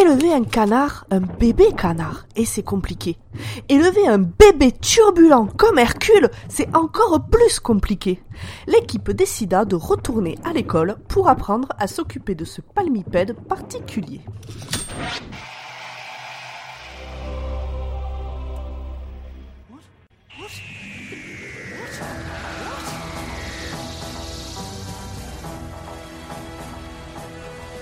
Élever un canard, un bébé canard, et c'est compliqué. Élever un bébé turbulent comme Hercule, c'est encore plus compliqué. L'équipe décida de retourner à l'école pour apprendre à s'occuper de ce palmipède particulier.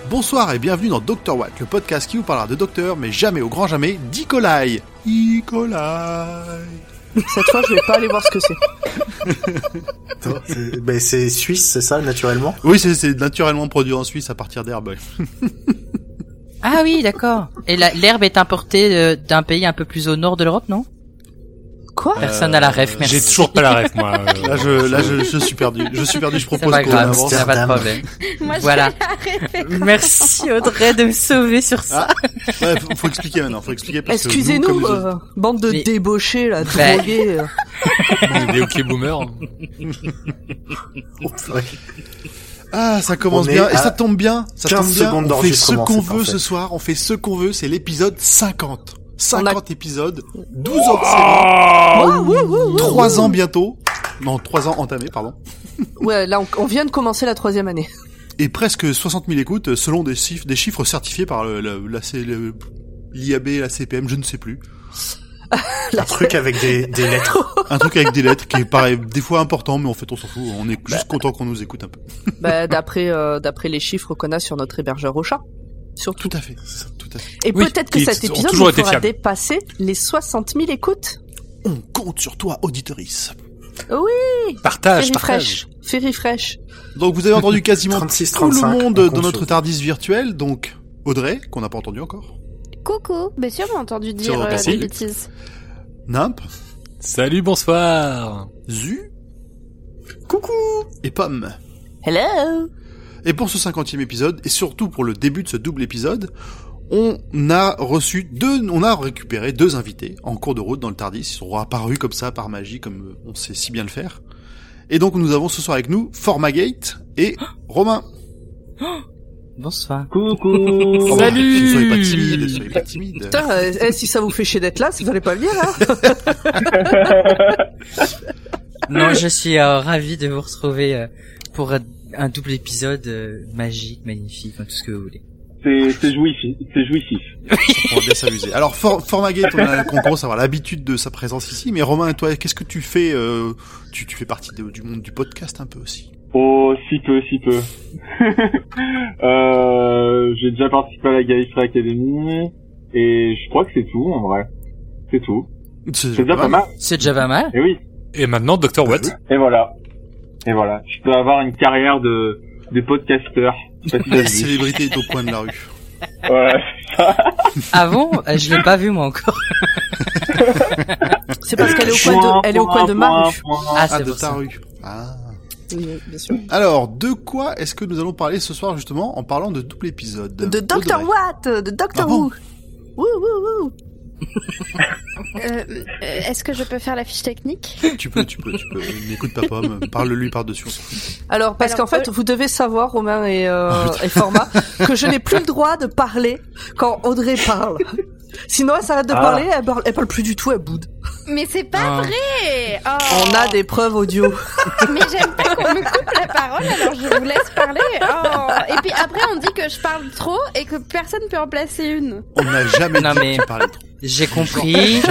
Bonsoir et bienvenue dans Dr Watt, le podcast qui vous parlera de docteur, mais jamais au grand jamais d'Icolai. Icolai. Cette fois, je vais pas aller voir ce que c'est. Ben, c'est suisse, c'est ça, naturellement? Oui, c'est- naturellement produit en Suisse à partir d'herbes. Ah oui, d'accord. Et l'herbe est importée euh, d'un pays un peu plus au nord de l'Europe, non? Quoi Personne n'a la ref, merci. J'ai toujours pas la ref, moi. euh. Là, je, là, je, je suis perdu. Je suis perdu. Je C'est propose pas qu'on grave, avance. c'est pas de problème. Moi, Voilà. Merci Audrey de me sauver sur ça. Ouais, faut, faut expliquer maintenant. Faut expliquer parce que nous, Excusez-nous, euh, bande de Mais- débauchés, là, Ben. drogués. euh. Des hockey boomers. Ah, ça commence bien et ça tombe bien. Ça 15 tombe bien. secondes On fait ce qu'on veut parfait. ce soir. On fait ce qu'on veut. C'est l'épisode 50. 50 épisodes, 12 Oh hors Ouah, ouh, ouh, ouh. 3 ans bientôt. Non, 3 ans entamés, pardon. Ouais, là, on, on vient de commencer la troisième année. Et presque 60 000 écoutes selon des chiffres, des chiffres certifiés par le, le- la, C- le- l'IAB, la CPM, je ne sais plus. Un truc avec des, des lettres. Un truc avec des lettres qui est pareil, des fois important, mais en fait on s'en fout. On est juste content qu'on nous écoute un peu. bah, d'après, euh, d'après les chiffres qu'on a sur notre hébergeur au chat. Surtout. Tout à fait, tout à fait. Et Oui, peut-être que cet épisode nous fera dépasser les 60 000 écoutes. On compte sur toi, auditorice. Partage, Ferry partage. Fresh. Ferry Fresh. Donc vous avez entendu quasiment 36, tout le 35, monde on dans notre sur- Tardis virtuel. Donc Audrey, qu'on n'a pas entendu encore. Coucou. Bien sûr, j'ai entendu dire euh, des bêtises. Nimp, Salut, bonsoir. Zu, coucou et Pomme. Hello. Et pour ce cinquantième épisode, et surtout pour le début de ce double épisode, on a reçu deux, on a récupéré deux invités en cours de route dans le Tardis. Ils sont apparus comme ça par magie, comme euh, on sait si bien le faire. Et donc nous avons ce soir avec nous Formagate et Romain. Bonsoir. Coucou Oh, Salut Ne soyez pas timide, soyez pas timide. Putain, euh, eh, si ça vous fait chier d'être là, ça fallait pas le dire, hein. Non, je suis euh, ravi de vous retrouver euh, pour un- un double épisode euh, magique, magnifique, tout ce que vous voulez. C'est c'est jouissif. C'est jouissif. On va bien s'amuser. Alors For Formagate, on, a, on commence à avoir l'habitude de sa présence ici, mais Romain, toi, qu'est-ce que tu fais euh, tu, tu fais partie de- du monde du podcast un peu aussi? Oh, si peu, si peu. euh, j'ai déjà participé à la Gallifrey Academy et je crois que c'est tout en vrai. C'est tout. C'est déjà pas mal. C'est déjà pas mal. Et oui. Et maintenant, Dr. Watt. Et voilà. Et voilà. Je peux avoir une carrière de de podcasteur. La célébrité est au coin de la rue. Voilà. Avant, euh, je l'ai pas vu moi encore. C'est parce qu'elle est au coin de, elle est au coin de ma rue. Ah, Ah, c'est de pour ta rue. Ah. Oui, bien sûr. Alors, de quoi est-ce que nous allons parler ce soir justement en parlant de double épisode? De Dr. Audrey. Watt, de Dr. Ah bon Who. Wouh, wouh, wouh. Euh, euh, Est-ce que je peux faire la fiche technique? Tu peux, tu peux, tu peux. N'écoute pas Pomme, parle-lui par-dessus. Alors, parce qu'en fait, euh, vous devez savoir, Romain et, euh, et Format, que je n'ai plus le droit de parler quand Audrey parle. Sinon, elle s'arrête de Ah. parler, elle parle, elle parle plus du tout, elle boude. Mais c'est pas Ah. vrai oh. On a des preuves audio. Mais j'aime pas qu'on me coupe la parole, alors je vous laisse parler. Oh. Et puis après, on dit que je parle trop et que personne peut en placer une. On n'a jamais Non, dit mais- que tu parlais trop. J'ai compris.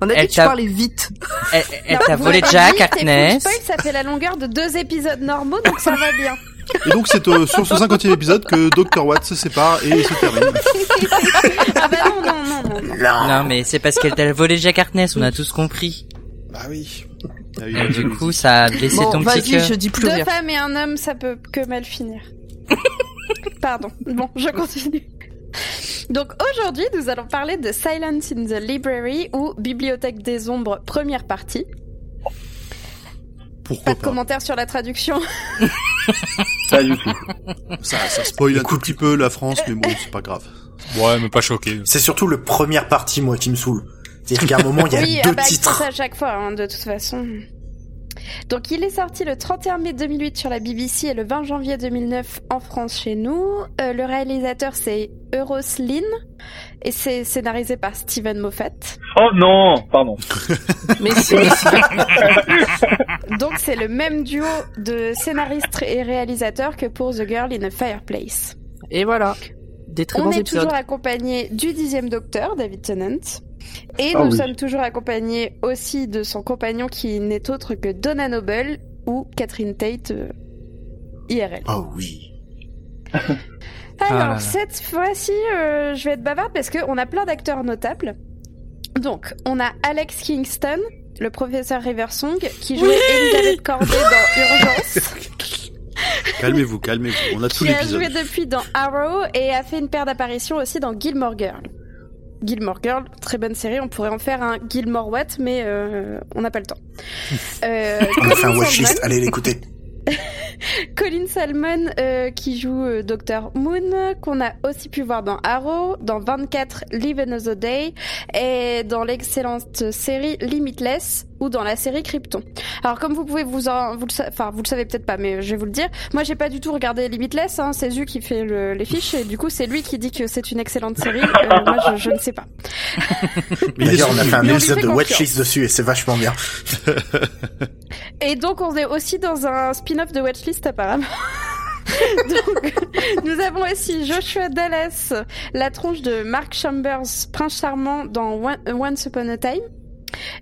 On a dit Elle que tu parlais vite. Elle, elle t'a volé Jack, Harkness. ça fait la longueur de deux épisodes normaux, donc ça va bien. Et donc c'est euh, sur ce 50e épisode que Dr. Watt se sépare et se termine. Ah bah non, non, non, non. non. Non. Non, mais c'est parce qu'elle t'a volé Jack Harkness, on a tous compris. Bah oui. Ah oui, Et oui, du oui. coup, ça a blessé Bon, ton petit cœur. je dis plus Deux rien. femmes et un homme, ça peut que mal finir. Pardon. Bon, je continue. Donc aujourd'hui, nous allons parler de Silence in the Library ou Bibliothèque des Ombres, première partie. Pourquoi Pas de pas commentaires sur la traduction. Pas du tout. ça, ça spoil un tout petit peu la France, mais bon, c'est pas grave. Ouais, mais pas choqué. C'est surtout le première partie, moi, qui me saoule. C'est-à-dire qu'à un moment, il y a oui, deux ah bah, c'est titres. ça à chaque fois, hein, de toute façon. Donc il est sorti le 31 mai 2008 sur la BBC et le 20 janvier 2009 en France chez nous. Euh, le réalisateur c'est Euros Lynn et c'est scénarisé par Steven Moffat. Oh non, pardon. Mais c'est Donc c'est le même duo de scénariste et réalisateur que pour The Girl in a Fireplace. et voilà, des très On bons est épisodes. toujours accompagné du dixième docteur, David Tennant. Et Ah nous oui. sommes toujours accompagnés aussi de son compagnon qui n'est autre que Donna Noble ou Catherine Tate euh, IRL. Oh oui. Alors, Ah là là. cette fois-ci, euh, je vais être bavarde parce qu'on a plein d'acteurs notables. Donc, on a Alex Kingston, le professeur Riversong, qui jouait Elisabeth Corday dans Urgence, Calmez-vous, calmez-vous. On a tout qui a l'épisode. joué depuis dans Arrow et a fait une paire d'apparitions aussi dans Gilmore Girl. Gilmore Girl, très bonne série, on pourrait en faire un Gilmore What, mais euh, on n'a pas le temps. Euh, On a fait un Colin watchlist, Salmon- allez l'écouter. Colin Salmon euh, qui joue euh, Dr Moon, qu'on a aussi pu voir dans Arrow, dans 24 Live Another Day et dans l'excellente série Limitless ou dans la série Krypton. Alors comme vous pouvez vous en, vous le, enfin vous le savez peut-être pas, mais je vais vous le dire. Moi j'ai pas du tout regardé Limitless, hein, c'est Zu qui fait le- les fiches et du coup c'est lui qui dit que c'est une excellente série. Euh, moi je, je ne sais pas. D'ailleurs, on a fait un épisode de watchlist dessus et c'est vachement bien. Et donc on est aussi dans un spin-off de Watchlist apparemment. donc nous avons aussi Joshua Dallas, la tronche de Mark Chambers, prince charmant dans One- Once Upon a Time.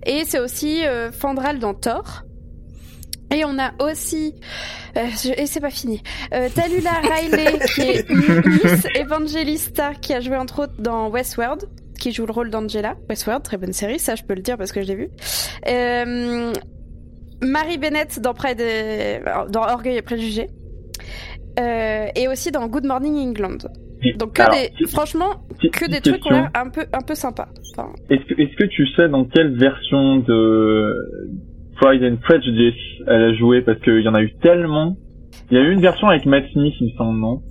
Et c'est aussi euh, Fandral dans Thor. Et on a aussi, euh, je- et c'est pas fini, euh, Talula Riley qui est Miss Evangelista qui a joué entre autres dans Westworld, qui joue le rôle d'Angela. Westworld, très bonne série, ça je peux le dire parce que je l'ai vu. Euh, Marie Bennett dans Pride et- dans Orgueil et Préjugés. Euh, et aussi dans Good Morning England. Donc que Alors, des, franchement, que des petite trucs qui ont question. l'air un peu, un peu sympas. Enfin, Est-ce que, est-ce que tu sais dans quelle version de Pride and Prejudice elle a joué? Parce qu'il y en a eu tellement. Il y a eu une version avec Matt Smith, il me semble, non?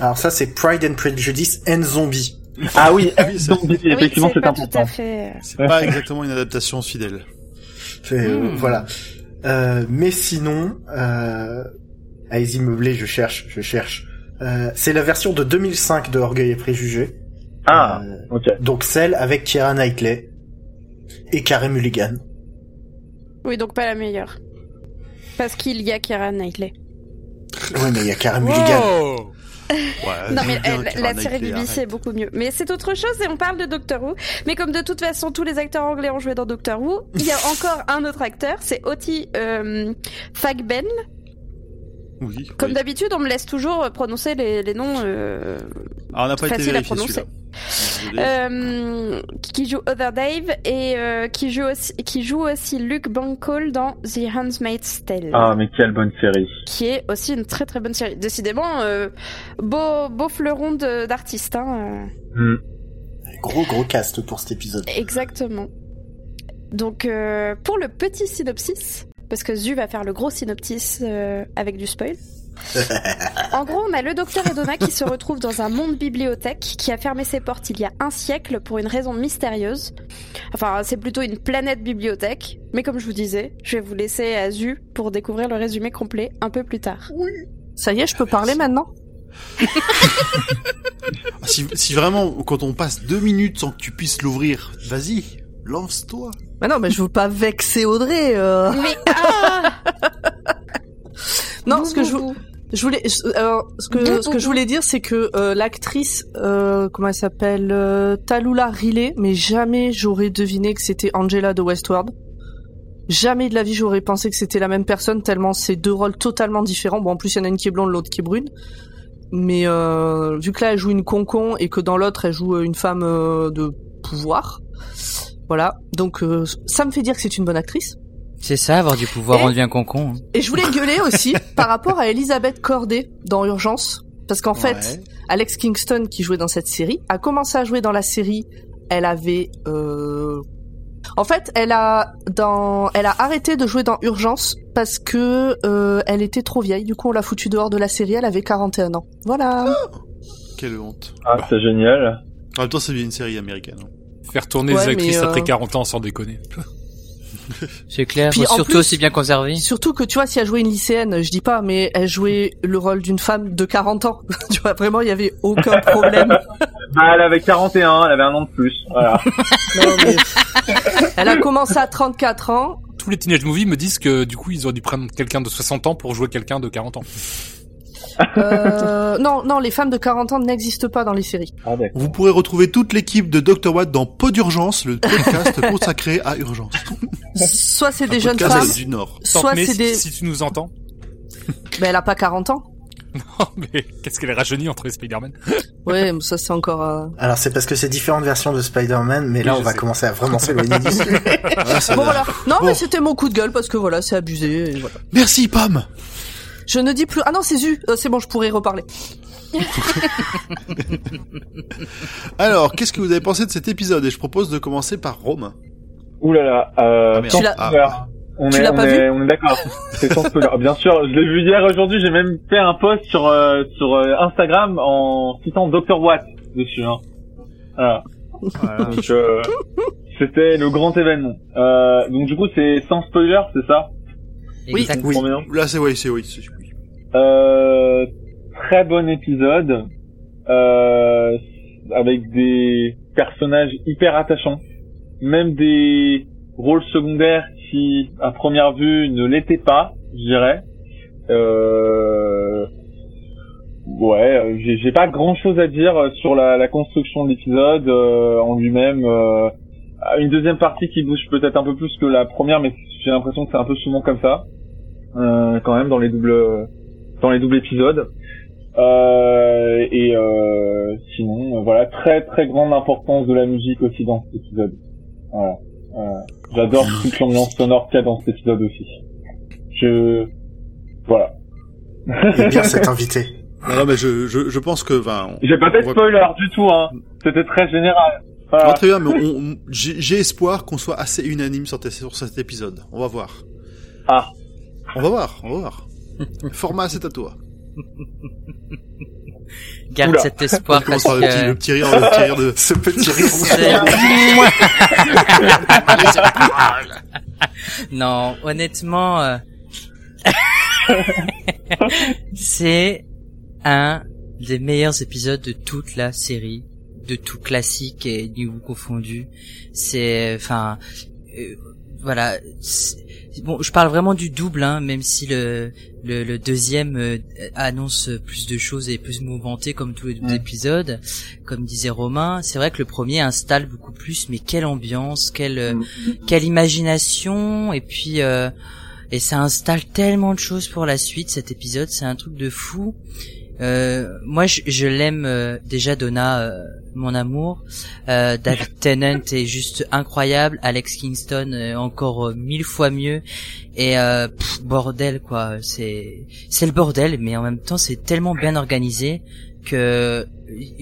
Alors ça, c'est Pride and Prejudice and Zombie. Ah oui, Oui, ça- donc, oui, effectivement, c'est important. fait. euh, C'est pas exactement une adaptation fidèle. C'est, euh, Hmm. Voilà. Euh, mais sinon, euh... allez-y meublé, je cherche, je cherche. Euh, c'est la version de 2005 de Orgueil et Préjugés. Ah, Euh, ok. donc celle avec Keira Knightley et Carey Mulligan. Oui, donc pas la meilleure. Parce qu'il y a Keira Knightley. Ouais, mais il y a Carey Mulligan. Wow Ouais, Non mais elle- la série BBC est beaucoup mieux. Mais c'est autre chose et on parle de Doctor Who. Mais comme de toute façon tous les acteurs anglais ont joué dans Doctor Who, il y a encore un autre acteur, c'est Oti euh, Fagben. Oui. Comme oui. d'habitude, on me laisse toujours prononcer les, les noms euh, Ah, on n'a pas été facile à vérifié prononcer. euh, qui joue Other Dave et euh, qui joue aussi qui joue aussi Luke Bankole dans The Handmaid's Tale. Ah, mais quelle bonne série. qui est aussi une très très bonne série. Décidément, euh, beau, beau fleuron d'artistes. Hein, Hmm. Gros gros cast pour cet épisode. exactement. Donc, euh, pour le petit synopsis, parce que Zu va faire le gros synopsis euh, avec du spoil. en gros, on a le docteur Edona qui se retrouve dans un monde bibliothèque qui a fermé ses portes il y a un siècle pour une raison mystérieuse. Enfin, c'est plutôt une planète bibliothèque. Mais comme je vous disais, je vais vous laisser à Zu pour découvrir le résumé complet un peu plus tard. Ça y est, je peux parler maintenant Ah, si, si vraiment, quand on passe deux minutes sans que tu puisses l'ouvrir, vas-y, lance-toi. Mais non, mais je veux pas vexer Audrey. euh. Mais ah Non, ce que je, je voulais, je- alors, ce que, ce que je voulais dire, c'est que euh, l'actrice, euh, comment elle s'appelle, euh, Talula Riley, mais jamais j'aurais deviné que c'était Angela de Westworld. Jamais de la vie j'aurais pensé que c'était la même personne, tellement c'est deux rôles totalement différents. Bon, en plus il y en a une qui est blonde, l'autre qui est brune. Mais euh, vu que là elle joue une concon et que dans l'autre elle joue euh, une femme euh, de pouvoir, voilà. Donc euh, ça me fait dire que c'est une bonne actrice. C'est ça, avoir du pouvoir, Et- on devient concon. hein. Et je voulais gueuler aussi par rapport à Elisabeth Corday dans Urgence. Parce qu'en fait. Alex Kingston, qui jouait dans cette série, a commencé à jouer dans la série. Elle avait... Euh... En fait, elle a, dans... elle a arrêté de jouer dans Urgence parce que euh, elle était trop vieille. Du coup, on l'a foutue dehors de la série. Elle avait 41 ans. Voilà. Quelle honte. Ah, c'est génial. En même temps, c'est bien une série américaine. hein. Faire tourner Ouais, des actrices euh, après 40 ans sans déconner. C'est clair, Puis, surtout plus- aussi bien conservé. Surtout que tu vois, si elle jouait une lycéenne, je dis pas, mais elle jouait le rôle d'une femme de 40 ans. tu vois, vraiment, il y avait aucun problème. Bah, elle avait 41, elle avait un an de plus. Voilà. Non, mais- Elle a commencé à 34 ans. Tous les teenage movies me disent que du coup ils auraient dû prendre quelqu'un de 60 ans pour jouer quelqu'un de 40 ans. Euh, non, non, les femmes de 40 ans n'existent pas dans les séries. Ah. Vous pourrez retrouver toute l'équipe de Dr. Watt dans Pod d'urgence, le podcast consacré à urgence. Soit c'est des Un jeunes femmes, du Nord. soit Mais c'est si, des... si tu nous entends, Ben, elle a pas 40 ans. Oh, mais qu'est-ce qu'elle est rajeunie entre les Spider-Man Ouais, mais ça c'est encore... euh, Alors c'est parce que c'est différentes versions de Spider-Man, mais là Oui, on va sais. commencer à vraiment s'éloigner du sujet. Ah, Bon voilà. Non Bon. mais c'était mon coup de gueule parce que voilà, c'est abusé. et voilà. Merci, Pomme Je ne dis plus... Ah non, c'est Zu. Euh, c'est bon, je pourrais reparler. Alors, qu'est-ce que vous avez pensé de cet épisode? Et je propose de commencer par Rome. Ouh là là, euh, Ah, sans Tu l'as- Ah. spoiler. On Tu est, l'as on pas est, on est d'accord. C'est sans spoiler. Bien sûr, je l'ai vu hier aujourd'hui, j'ai même fait un post sur, euh, sur euh, Instagram en citant Dr. Watt dessus, hein. Voilà. Donc, euh, c'était le grand événement. Euh, donc du coup, c'est sans spoiler, c'est ça? Oui. Oui. Là, c'est oui, c'est oui. c'est- oui. Euh, très bon épisode, euh, avec des personnages hyper attachants, même des rôles secondaires qui, à première vue, ne l'étaient pas, je dirais. Euh, ouais, j'ai pas grand chose à dire sur la, la construction de l'épisode euh, en lui-même. euh, une deuxième partie qui bouge peut-être un peu plus que la première, mais j'ai l'impression que c'est un peu souvent comme ça, euh, quand même dans les doubles dans les doubles épisodes. Euh, et euh, sinon, euh, voilà, très très grande importance de la musique aussi dans cet épisode. Voilà. Euh, J'adore toute l'ambiance sonore qu'il y a dans cet épisode aussi. Je... Voilà. Et bien cet invité. Non, non, mais je, je, je pense que, on- J'ai pas fait spoiler du tout, hein. C'était très général. Voilà. Ah, très bien, mais j'ai j'ai espoir qu'on soit assez unanime sur, tes- sur cet épisode. On va voir. Ah. On va voir, on va voir. Format, c'est à toi. Garde Oula. cet espoir On parce par le petit, le que... petit rire, le petit rire de... Ce petit rire. non, honnêtement, euh, c'est un des meilleurs épisodes de toute la série, de tout classique et niveau confondu. C'est, enfin, euh, voilà. Bon, je parle vraiment du double, hein, même si le le, le deuxième euh, annonce plus de choses et plus mouvementé comme tous les deux Ouais. épisodes, comme disait Romain. C'est vrai que le premier installe beaucoup plus, mais quelle ambiance, quelle euh, quelle imagination et puis et ça installe tellement de choses pour la suite cet épisode c'est un truc de fou euh, moi je, je l'aime euh, déjà Donna euh, mon amour euh, David Tennant est juste incroyable Alex Kingston encore euh, mille fois mieux et euh, pff, bordel quoi c'est c'est le bordel mais en même temps c'est tellement bien organisé que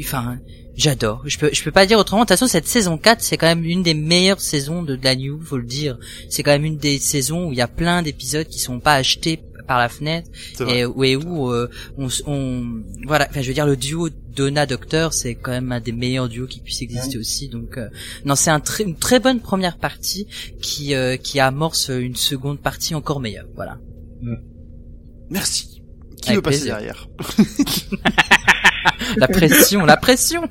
enfin J'adore. Je peux, je peux pas dire autrement. De toute façon, cette saison 4, c'est quand même une des meilleures saisons de, de la New, faut le dire. C'est quand même une des saisons où il y a plein d'épisodes qui sont pas achetés par la fenêtre et où, et où euh, on, on, voilà. Enfin, je veux dire, le duo Donna Docteur, c'est quand même un des meilleurs duos qui puisse exister aussi. Donc, euh, non, c'est un très, une très bonne première partie qui, euh, qui amorce une seconde partie encore meilleure. Voilà. Merci. Qui Avec veut passer plaisir. derrière? La pression, la pression.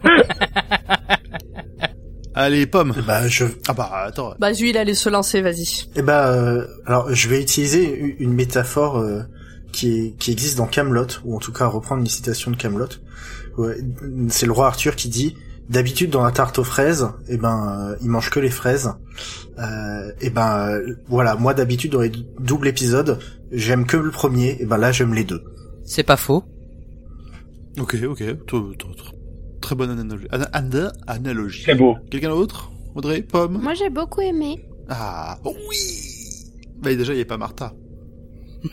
Allez, Pomme. bah je, Ah bah, attends. Bah Zu, il allait se lancer, vas-y. eh bah euh, alors je vais utiliser une métaphore euh, qui est, qui existe dans Camelot ou en tout cas reprendre une citation de Camelot. Ouais, c'est le roi Arthur qui dit d'habitude dans la tarte aux fraises, eh ben euh, il mange que les fraises. Euh, et ben euh, voilà, moi d'habitude dans les dou- doubles épisodes, j'aime que le premier, et ben là j'aime les deux. C'est pas faux. Ok, ok. Très bonne analogie. Ana- ana- analogie. Très beau. Quelqu'un d'autre? Audrey Pomme? Moi, j'ai beaucoup aimé. Ah, oh oui Bah déjà, il n'y a pas Martha.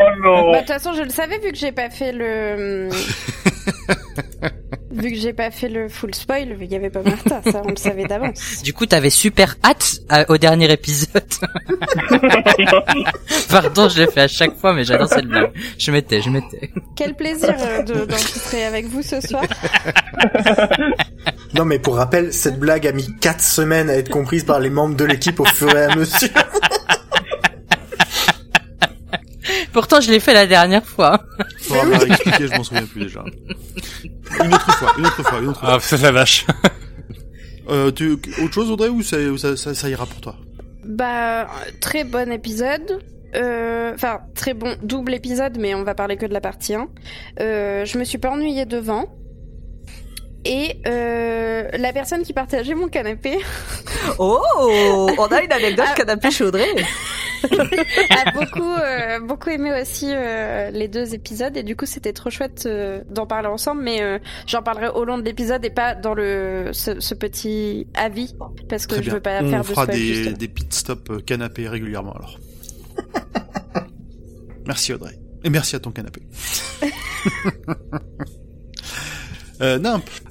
Oh non. Bah, de toute façon, je le savais vu que j'ai pas fait le. vu que j'ai pas fait le full spoil, il y avait pas Martha, ça on le savait d'avance. Du coup, t'avais super hâte à- au dernier épisode. Pardon, je l'ai fait à chaque fois, mais j'adore cette blague. Je m'étais, je m'étais. Quel plaisir euh, de- d'enregistrer avec vous ce soir. Non, mais pour rappel, cette blague a mis 4 semaines à être comprise par les membres de l'équipe au fur et à mesure. Pourtant, je l'ai fait la dernière fois. Faudra me réexpliquer, je m'en souviens plus déjà. Une autre fois, une autre fois, une autre fois. Ah, c'est la vache. Euh, tu, autre chose Audrey ou ça, ça, ça, ça ira pour toi? Bah, très bon épisode. Euh, Enfin, très bon double épisode, mais on va parler que de la partie 1. Euh, je me suis pas ennuyée devant. Et euh, la personne qui partageait mon canapé Oh, on a une anecdote Ah. canapé chez Audrey. a beaucoup, euh, beaucoup aimé aussi euh, les deux épisodes et du coup c'était trop chouette euh, d'en parler ensemble mais euh, j'en parlerai au long de l'épisode et pas dans le ce, ce petit avis parce que Très je bien. veux pas On faire de fera spoil des, des pit stops canapé régulièrement alors. merci Audrey. Et merci à ton canapé. Euh.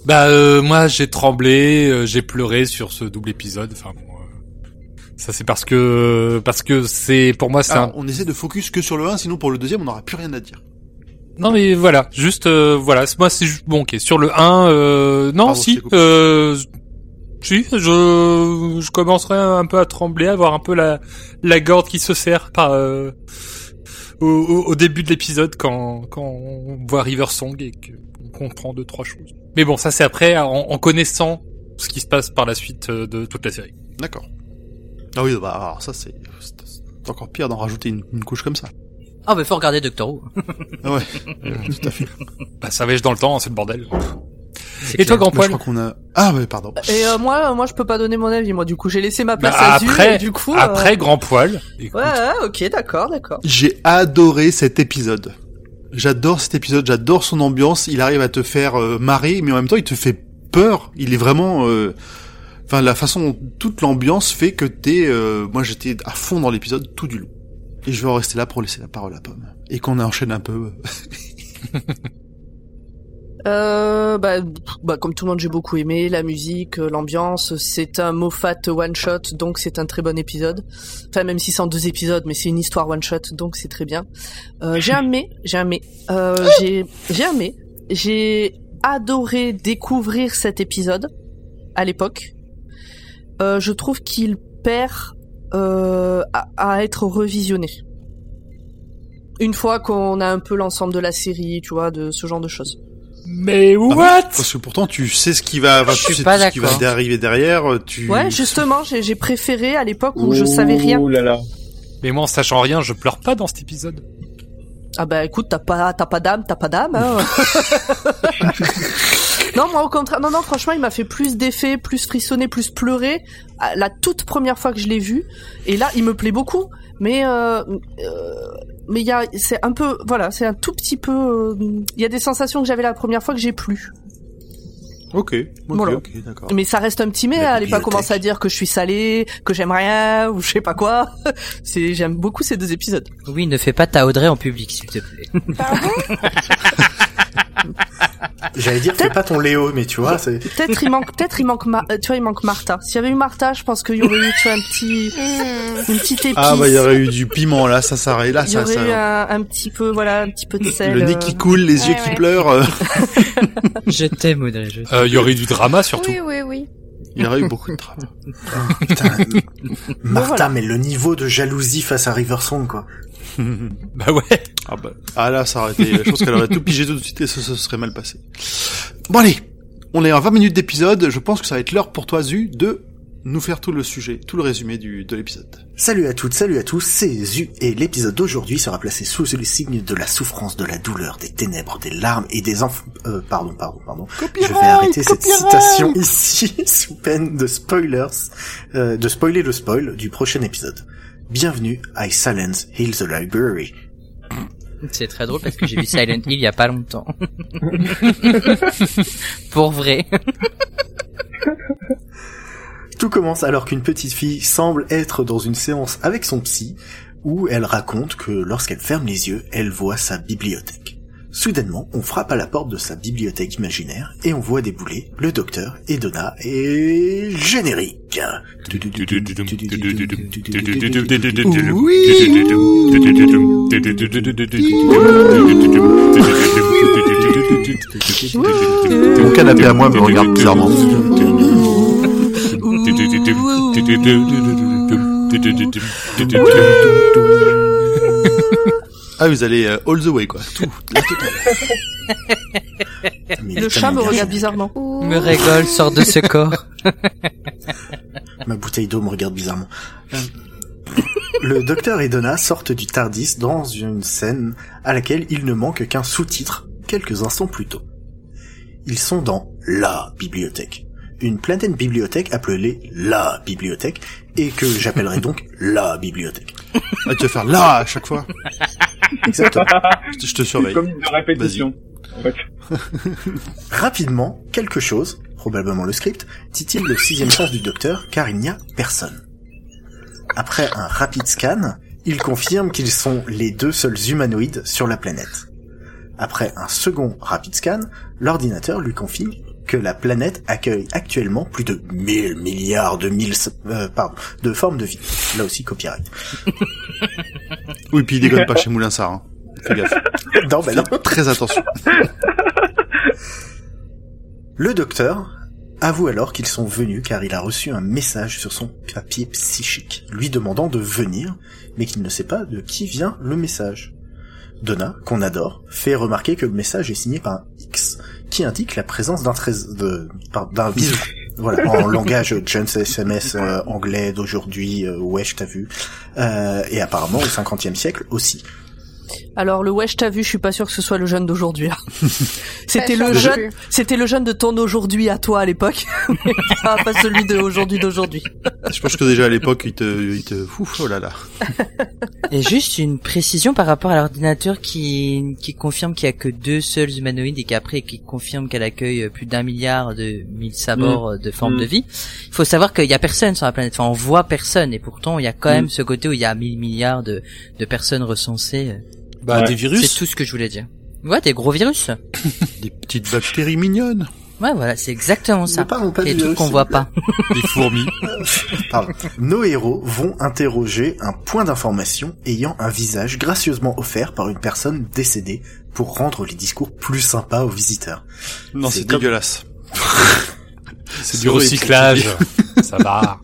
Bah euh, moi j'ai tremblé, euh, j'ai pleuré sur ce double épisode. Enfin bon, euh, ça c'est parce que parce que c'est pour moi c'est Alors, un... on essaie de focus que sur le 1, sinon pour le deuxième on n'aura plus rien à dire. non mais voilà juste euh, voilà moi c'est juste bon ok sur le 1 euh, non Pardon, si euh, si je je commencerai un peu à trembler, à avoir un peu la la gorge qui se serre par euh, au, au, début de l'épisode quand quand on voit River Song et qu'on comprend deux trois choses. Mais bon ça c'est après en, en connaissant ce qui se passe par la suite euh, de toute la série. D'accord. Ah oui, bah alors ça c'est c'est- c'est encore pire d'en rajouter une, une couche comme ça. Ah, bah faut regarder Doctor Who. Ah ouais, euh, tout à fait. Bah ça vèche dans le temps, c'est le bordel. C'est Et toi grand je poil crois qu'on a. Ah ouais, pardon. Et euh, moi, moi, je peux pas donner mon avis. Moi, du coup, j'ai laissé ma place Bah, à après et du coup. euh, après grand poil. écoute, Ouais, ouais, ok, d'accord, d'accord. J'ai adoré cet épisode. J'adore cet épisode, j'adore son ambiance. Il arrive à te faire euh, marrer, mais en même temps, il te fait peur. Il est vraiment. euh, Enfin, la façon toute l'ambiance fait que t'es. euh, Moi, j'étais à fond dans l'épisode tout du long. Et je vais en rester là pour laisser la parole à Pomme. Et qu'on enchaîne un peu. Euh, bah, bah, comme tout le monde, j'ai beaucoup aimé la musique, euh, l'ambiance. C'est un Moffat one shot, donc c'est un très bon épisode. Enfin, même si c'est en deux épisodes, mais c'est une histoire one shot, donc c'est très bien. Euh, j'ai aimé, j'ai aimé, euh, j'ai, j'ai aimé, j'ai adoré découvrir cet épisode à l'époque. Je trouve qu'il perd à, à être revisionné. Une fois qu'on a un peu l'ensemble de la série, tu vois, de ce genre de choses. Mais Ah what? Parce que pourtant, tu sais ce qui va, Je tu suis sais pas tout ce qui va arriver derrière. Tu. Ouais, justement, j'ai préféré à l'époque où je savais rien. Ouh là là. Mais moi en sachant rien, je pleure pas dans cet épisode. Ah bah écoute, t'as pas, t'as pas d'âme, t'as pas d'âme. Hein. non, moi au contraire, non, non, franchement, il m'a fait plus d'effet, plus frissonner, plus pleurer la toute première fois que je l'ai vu. Et là, il me plaît beaucoup, mais euh, euh, mais il y a, c'est un peu, voilà, c'est un tout petit peu. euh, Il y a des sensations que j'avais la première fois que j'ai plus. Ok. Ok. Voilà. D'accord. Mais ça reste un petit mais. Allez pas bibliothèque. commencer à dire que je suis salé, que j'aime rien ou je sais pas quoi. C'est, j'aime beaucoup ces deux épisodes. Oui, ne fais pas ta Audrey en public, s'il te plaît. Pardon? J'allais dire, fais pas ton Léo, mais tu vois, c'est... Peut-être il manque, peut-être il manque, Ma- euh, tu vois, il manque Martha. S'il y avait eu Martha, je pense qu'il y aurait eu, tu vois, un petit, Hmm. une petite épice. Ah bah il y aurait eu du piment là, ça s'arrête là, Il y ça. aurait ça... eu un, un petit peu, voilà, un petit peu de sel. Le nez euh. qui coule, les Ouais, yeux ouais. qui pleurent. euh, je t'aime, Audrey. Euh, Il y aurait eu du drama surtout. Oui, oui, oui. Il y aurait eu beaucoup de travail. Putain, Martha, voilà. mais le niveau de jalousie face à Riversong, quoi. Bah ouais. Ah bah, ah là, ça aurait été, je pense qu'elle aurait tout pigé tout de suite et ça, ça serait mal passé. Bon allez, on est à 20 minutes d'épisode, je pense que ça va être l'heure pour toi, Zu, de nous faire tout le sujet, tout le résumé du, de l'épisode. Salut à toutes, salut à tous, c'est Zu, et l'épisode d'aujourd'hui sera placé sous le signe de la souffrance, de la douleur, des ténèbres, des larmes et des enfants... Euh, pardon, pardon, pardon. Je vais arrêter cette citation ici, sous peine de spoilers, euh, de spoiler le spoil du prochain épisode. Bienvenue à Silence Hill the Library. C'est très drôle parce que j'ai vu Silent Hill il y a pas longtemps. Pour vrai. Tout commence alors qu'une petite fille semble être dans une séance avec son psy, où elle raconte que lorsqu'elle ferme les yeux, elle voit sa bibliothèque. Soudainement, on frappe à la porte de sa bibliothèque imaginaire et on voit débouler le docteur et Donna et générique. Mon canapé à moi me regarde bizarrement. Ah, vous allez euh, all the way, quoi. Tout, la totale. Mais Le chat me regarde bizarrement. Me rigole, sort de ce corps. Ma bouteille d'eau me regarde bizarrement. Le docteur et Donna sortent du Tardis dans une scène à laquelle il ne manque qu'un sous-titre quelques instants plus tôt. Ils sont dans la bibliothèque. Une pleine bibliothèque appelée la bibliothèque et que j'appellerai donc la bibliothèque. Ah, tu vas faire là à chaque fois. Exactement. Je te, je te surveille. Comme une répétition. En fait. Rapidement, quelque chose, probablement le script, titille le sixième sens du docteur car il n'y a personne. Après un rapide scan, il confirme qu'ils sont les deux seuls humanoïdes sur la planète. Après un second rapide scan, l'ordinateur lui confie que la planète accueille actuellement plus de 1000 milliards de mille, euh, pardon, de formes de vie. Là aussi copyright. Oui, puis il déconne pas chez Moulinsart. Hein. Fais gaffe. Non, bah non. Très attention. Le docteur avoue alors qu'ils sont venus car il a reçu un message sur son papier psychique, lui demandant de venir, mais qu'il ne sait pas de qui vient le message. Donna, qu'on adore, fait remarquer que le message est signé par un X, qui indique la présence d'un d'un bisou. Voilà, en langage Jones SMS euh, anglais d'aujourd'hui, euh, wesh t'as vu, euh, et apparemment au 50e siècle aussi. Alors le wesh t'as vu, je suis pas sûr que ce soit le jeune d'aujourd'hui. hein. C'était le jeune, c'était le jeune de ton aujourd'hui à toi à l'époque, mais pas, pas celui de aujourd'hui d'aujourd'hui. Je pense que déjà à l'époque, il te, il te, ouf, oh là là. Et juste une précision par rapport à l'ordinateur qui, qui confirme qu'il y a que deux seuls humanoïdes et qu'après qui confirme qu'elle accueille plus d'un milliard de mille sabords euh, de formes Mm. de vie. Il faut savoir qu'il y a personne sur la planète. Enfin, on voit personne et pourtant il y a quand même ce côté où il y a mille milliards de, de personnes recensées. Bah, Ouais. des virus. C'est tout ce que je voulais dire. Ouais, des gros virus. Des petites bactéries mignonnes. Ouais, voilà, c'est exactement ça. Pas Les de trucs qu'on voit pas. Des fourmis. Pardon. Nos héros vont interroger un point d'information ayant un visage gracieusement offert par une personne décédée pour rendre les discours plus sympas aux visiteurs. Non, C'est c'est comme- dégueulasse. C'est du recyclage. Ça va.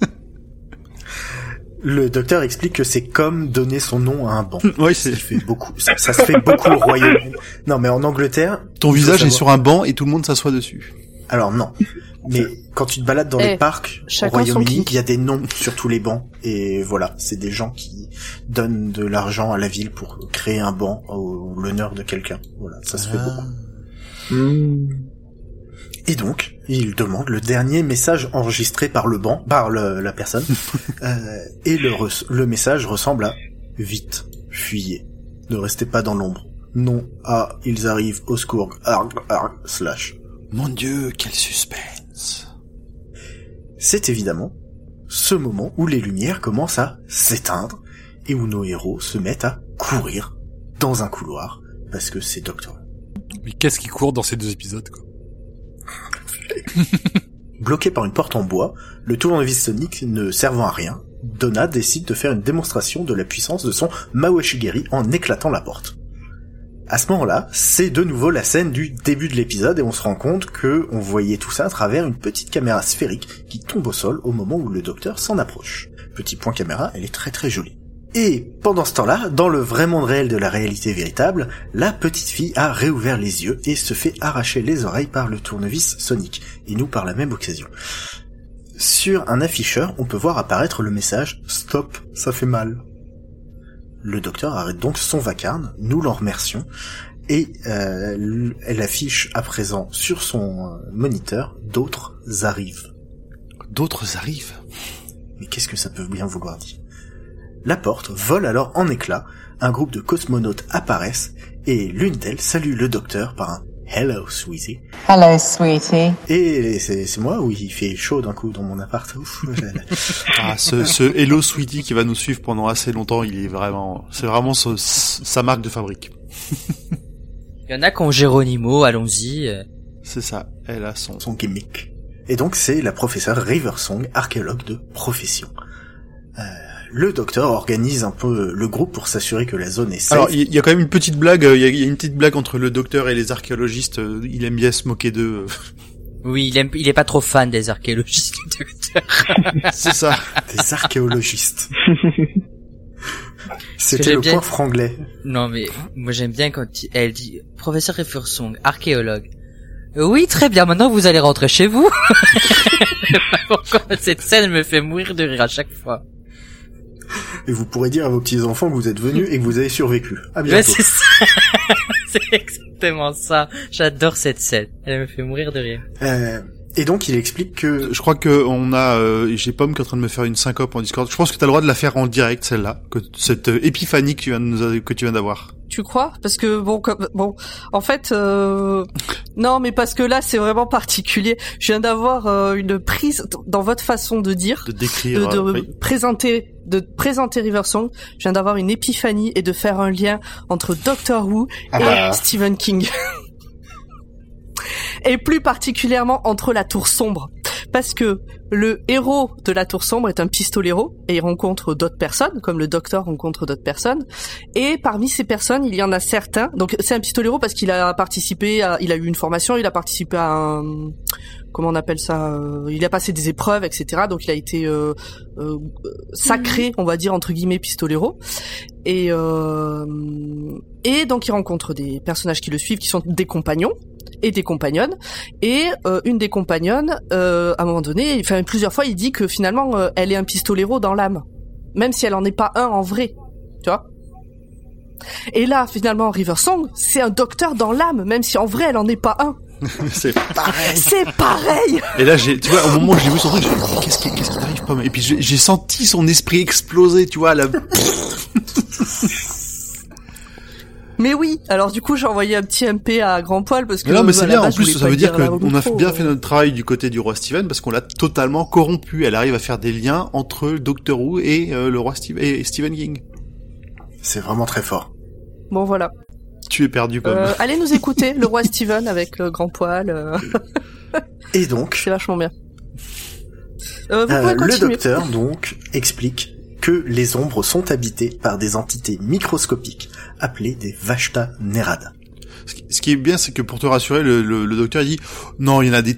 Le docteur explique que c'est comme donner son nom à un banc. Oui, Ça c'est, se fait beaucoup. Ça, ça se fait beaucoup au Royaume-Uni. Non, mais en Angleterre. ton visage est sur un banc et tout le monde s'assoit dessus. Alors non. Mais quand tu te balades dans Eh, les parcs au Royaume-Uni, il y a des noms sur tous les bancs. Et voilà, c'est des gens qui donnent de l'argent à la ville pour créer un banc au l'honneur de quelqu'un. Voilà, ça se fait Ah. beaucoup. Et donc, il demande le dernier message enregistré par le banc, par le- la personne, euh, et le, message ressemble à vite, fuyez, ne restez pas dans l'ombre. Non, ah, ils arrivent au secours, arg, arg, slash. Mon dieu, quel suspense. C'est évidemment ce moment où les lumières commencent à s'éteindre et où nos héros se mettent à courir dans un couloir parce que c'est Doctor. Mais qu'est-ce qui court dans ces deux épisodes, quoi? Bloqué par une porte en bois, le tournevis sonique ne servant à rien, Donna décide de faire une démonstration de la puissance de son Mawashigiri en éclatant la porte. À ce moment-là, c'est de nouveau la scène du début de l'épisode et on se rend compte que on voyait tout ça à travers une petite caméra sphérique qui tombe au sol au moment où le docteur s'en approche. Petit point caméra, elle est très très jolie. Et pendant ce temps-là, dans le vrai monde réel de la réalité véritable, la petite fille a réouvert les yeux et se fait arracher les oreilles par le tournevis sonique, et nous par la même occasion. Sur un afficheur, on peut voir apparaître le message Stop, ça fait mal. Le docteur arrête donc son vacarme, nous l'en remercions, et euh, elle affiche à présent sur son euh, moniteur D'autres arrivent. D'autres arrivent. Mais qu'est-ce que ça peut bien vouloir dire? La porte vole alors en éclats, un groupe de cosmonautes apparaissent, et l'une d'elles salue le docteur par un Hello, sweetie. Hello, sweetie. Et c'est c'est moi où il fait chaud d'un coup dans mon appart. Ouf, Ah, ce, ce Hello Sweetie qui va nous suivre pendant assez longtemps, il est vraiment, c'est vraiment ce- sa marque de fabrique. Il y en a qui ont Géronimo, allons-y. C'est ça. Elle a son. son gimmick. Et donc c'est la professeure Riversong, archéologue de profession. Euh, le docteur organise un peu le groupe pour s'assurer que la zone est safe. Alors, il y, a quand même une petite blague. euh, Il y, a- il y a une petite blague entre le docteur et les archéologistes. euh, Il aime bien se moquer d'eux. Oui, il aime, il est pas trop fan des archéologistes. le docteur. C'est ça. Des archéologistes. C'était le bien- point franglais. Non mais moi j'aime bien quand il- elle dit professeur Effersong, archéologue. Euh, Oui, très bien. Maintenant vous allez rentrer chez vous. Pourquoi cette scène me fait mourir de rire à chaque fois? Et vous pourrez dire à vos petits-enfants que vous êtes venus et que vous avez survécu. À Ouais, bientôt. c'est ça. c'est exactement ça. J'adore cette scène. Elle me fait mourir de rire. Euh, et donc il explique que Je crois que on a. euh, J'ai Pomme qui est en train de me faire une syncope en Discord. Je pense que t'as le droit de la faire en direct celle-là, que cette euh, épiphanie que tu viens de nous a- que tu viens d'avoir. Tu crois? Parce que bon, comme, bon, en fait, euh, non, mais parce que là, c'est vraiment particulier. Je viens d'avoir euh, une prise dans votre façon de dire, De de, décrire. de euh, oui. présenter, de présenter Riversong. Je viens d'avoir une épiphanie et de faire un lien entre Doctor Who Ah et bah. Stephen King. et plus particulièrement entre la Tour Sombre, parce que le héros de la Tour Sombre est un pistolero et il rencontre d'autres personnes, comme le Docteur rencontre d'autres personnes. Et parmi ces personnes, il y en a certains. Donc c'est un pistolero parce qu'il a participé, à, il a eu une formation, il a participé à un, comment on appelle ça euh, Il a passé des épreuves, etc. Donc il a été euh, euh, sacré, on va dire entre guillemets pistolero. Et euh, et donc il rencontre des personnages qui le suivent, qui sont des compagnons et des compagnonnes. Et euh, une des compagnonnes, euh, à un moment donné, enfin plusieurs fois, il dit que finalement, euh, elle est un pistolero dans l'âme, même si elle en est pas un en vrai, tu vois. Et là, finalement, Riversong, c'est un docteur dans l'âme, même si en vrai, elle en est pas un. C'est- C'est pareil. Et là, j'ai, tu vois, au moment où j'ai vu son truc, j'ai dit, qu'est-ce qui, qu'est-ce qui t'arrive, Pomme? Et puis j'ai j'ai senti son esprit exploser, tu vois, là. Mais oui. Alors du coup, j'ai envoyé un petit MP à Grand Poil parce que. Mais non, mais à c'est bien. En base, plus, ça pas veut dire qu'on a bien euh. fait notre travail du côté du roi Steven parce qu'on l'a totalement corrompu. Elle arrive à faire des liens entre le Doctor Who et euh, le roi Steve et Stephen King. c'est vraiment très fort. Bon voilà. Tu es perdu, Pomme. Euh, allez nous écouter, le roi Steven avec le grand poil. euh, Et donc, c'est vachement bien. Euh, vous euh, le docteur donc explique que les ombres sont habitées par des entités microscopiques appelées des Vashta Nerada. Ce qui- est bien, c'est que pour te rassurer, le, le, le docteur dit non, il y en a des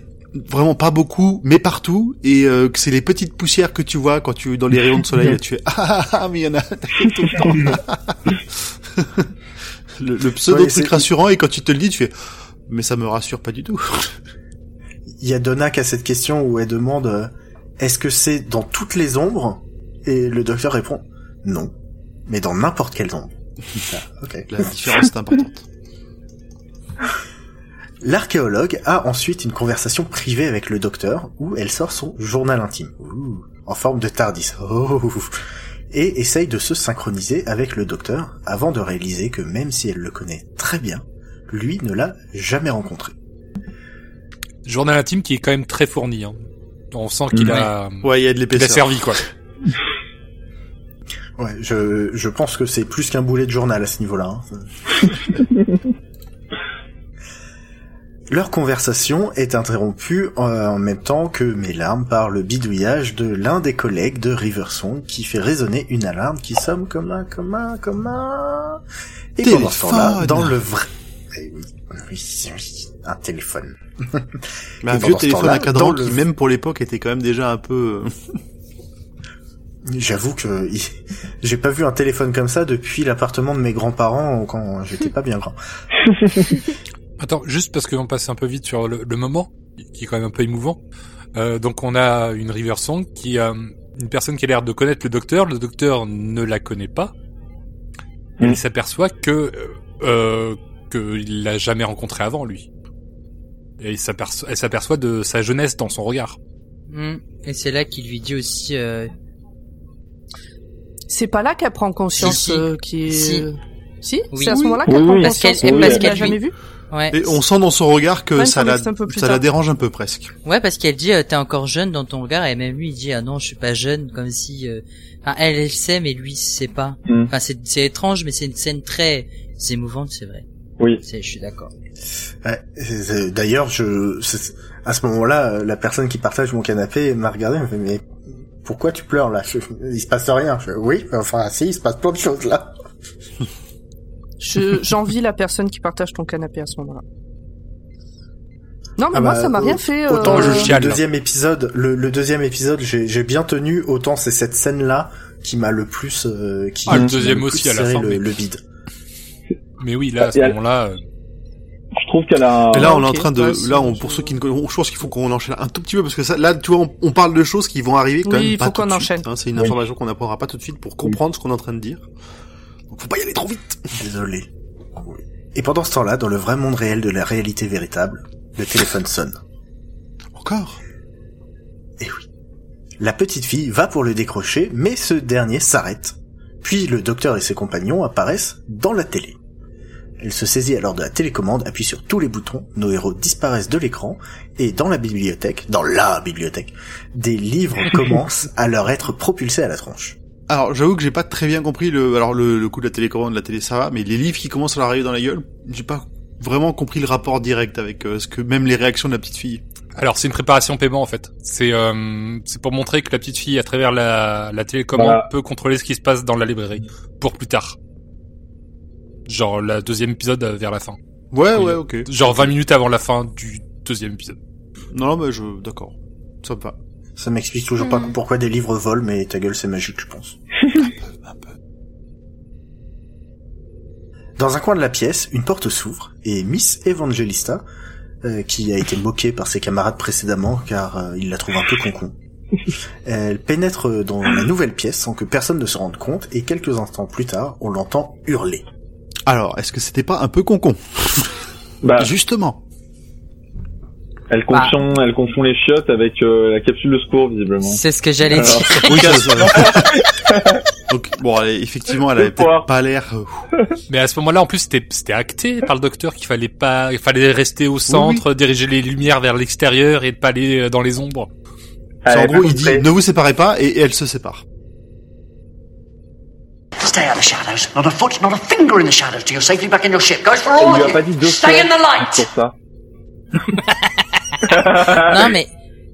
vraiment pas beaucoup, mais partout, et euh, que c'est les petites poussières que tu vois quand tu dans les rayons de soleil, là, tu fais ah, ah, ah, mais il y en a tout le temps. le, le pseudo Ouais, truc rassurant, et quand tu te le dis, tu fais mais ça me rassure pas du tout. Il y a Donna qui a cette question où elle demande euh, est-ce que c'est dans toutes les ombres Et le docteur répond non, mais dans n'importe quelle ombre. Ah, ok. La différence est importante. L'archéologue a ensuite une conversation privée avec le docteur où elle sort son journal intime, Ouh, en forme de Tardis, Oh. et essaye de se synchroniser avec le docteur avant de réaliser que même si elle le connaît très bien, lui ne l'a jamais rencontré. Journal intime qui est quand même très fourni. Hein. On sent qu'il a, Ouais, il y a de l'épaisseur. servi quoi. Ouais, je, je pense que c'est plus qu'un boulet de journal à ce niveau-là. hein. Leur conversation est interrompue euh, en même temps que mes larmes par le bidouillage de l'un des collègues de Riversong qui fait résonner une alarme qui sonne comme un, comme un, comme un... Et pendant ce temps-là, Téléphone. dans le vrai... Eh oui, oui, oui, un téléphone. Mais un vieux téléphone à cadran dans le- qui, même pour l'époque, était quand même déjà un peu... euh, J'avoue que j'ai pas vu un téléphone comme ça depuis l'appartement de mes grands-parents quand j'étais pas bien grand. Attends, juste parce qu'on passe un peu vite sur le, le moment, qui est quand même un peu émouvant. Euh, donc on a une River Song qui a une personne qui a l'air de connaître le docteur. Le docteur ne la connaît pas. Et Mm. il s'aperçoit que euh, qu'il l'a jamais rencontré avant lui. Et il s'aperçoit, elle s'aperçoit de sa jeunesse dans son regard. Hmm. Et c'est là qu'il lui dit aussi. Euh... C'est pas là qu'elle prend conscience Si, si. euh, qui est. Si. Si, Oui. c'est à ce Oui. moment-là qu'elle Oui, prend oui. Parce conscience qu'elle- elle l'a qu'elle jamais vu. Ouais. Et on sent dans son regard que ça la, ça la dérange un peu presque. Ouais, parce qu'elle dit euh, t'es encore jeune dans ton regard et même lui il dit ah non je suis pas jeune comme si. euh, Enfin elle elle sait mais lui il sait pas. Mm. Enfin c'est c'est étrange mais c'est une scène très émouvante c'est vrai. Oui. C'est je suis d'accord. D'ailleurs, je c'est- à ce moment-là, la personne qui partage mon canapé m'a regardé, m'a fait mais pourquoi tu pleures là? Je- Il se passe rien. Je, oui, mais enfin, si, il se passe plein de choses là. Je- J'envie la personne qui partage ton canapé à ce moment-là. Non, mais Ah moi, bah, ça m'a rien fait. Autant euh, le, chiale, le deuxième épisode, le, le deuxième épisode, j'ai bien tenu. Autant c'est cette scène là qui m'a le plus, euh, qui, Ah, le deuxième plus aussi, à la fin, le, mais- le. Mais oui, là, à ce moment-là, euh, Je trouve qu'elle a. un- Et là, on est en train de, ouais, là, on, pour ceux qui ne connaissent, je pense qu'il faut qu'on enchaîne un tout petit peu parce que ça, là, tu vois, on, on parle de choses qui vont arriver quand Oui, même il faut qu'on enchaîne. hein. c'est une Oui. information qu'on n'apprendra pas tout de suite pour comprendre ce qu'on est en train de dire. Donc, faut pas y aller trop vite. Désolé. Et pendant ce temps-là, dans le vrai monde réel de la réalité véritable, le téléphone sonne. Encore? Et oui. La petite fille va pour le décrocher, mais ce dernier s'arrête. Puis le docteur et ses compagnons apparaissent dans la télé. Elle se saisit alors de la télécommande, appuie sur tous les boutons, nos héros disparaissent de l'écran, et dans la bibliothèque, dans la bibliothèque, des livres commencent à leur être propulsés à la tronche. Alors, j'avoue que j'ai pas très bien compris le, alors le, le coup de la télécommande, de la télé, ça va, mais les livres qui commencent à leur arriver dans la gueule, j'ai pas vraiment compris le rapport direct avec euh, ce que même les réactions de la petite fille. alors c'est une préparation paiement en fait. C'est euh, c'est pour montrer que la petite fille, à travers la, la télécommande, Voilà. peut contrôler ce qui se passe dans la librairie pour plus tard. Genre la deuxième épisode euh, vers la fin. Ouais, Oui. ouais, ok. Genre 20 minutes avant la fin du deuxième épisode. Non, non, mais je, d'accord. Ça me va. Ça m'explique toujours pas pourquoi des livres volent, mais ta gueule c'est magique, je pense. Un peu. Dans un coin de la pièce, une porte s'ouvre et Miss Evangelista, euh, qui a été moquée par ses camarades précédemment car euh, il la trouve un peu concon, elle pénètre dans la nouvelle pièce sans que personne ne se rende compte et quelques instants plus tard, on l'entend hurler. Alors, est-ce que c'était pas un peu concon? Bah, Justement. elle confond, elle confond les chiottes avec euh, la capsule de secours visiblement. C'est ce que j'allais dire. Oui, ça, ça- Donc, bon, elle, effectivement, elle avait peut-être pas l'air, euh, Mais à ce moment-là, en plus, c'était c'était acté par le docteur qu'il fallait pas, il fallait rester au centre, diriger les lumières vers l'extérieur et pas aller euh, dans les ombres. Elle en gros, il dit, ne vous séparez pas, et, et elle se sépare. Stay out of the shadows. Not a foot, not a finger in the shadows till you're safely back in your ship. Goes for all of you. Stay in the light. non mais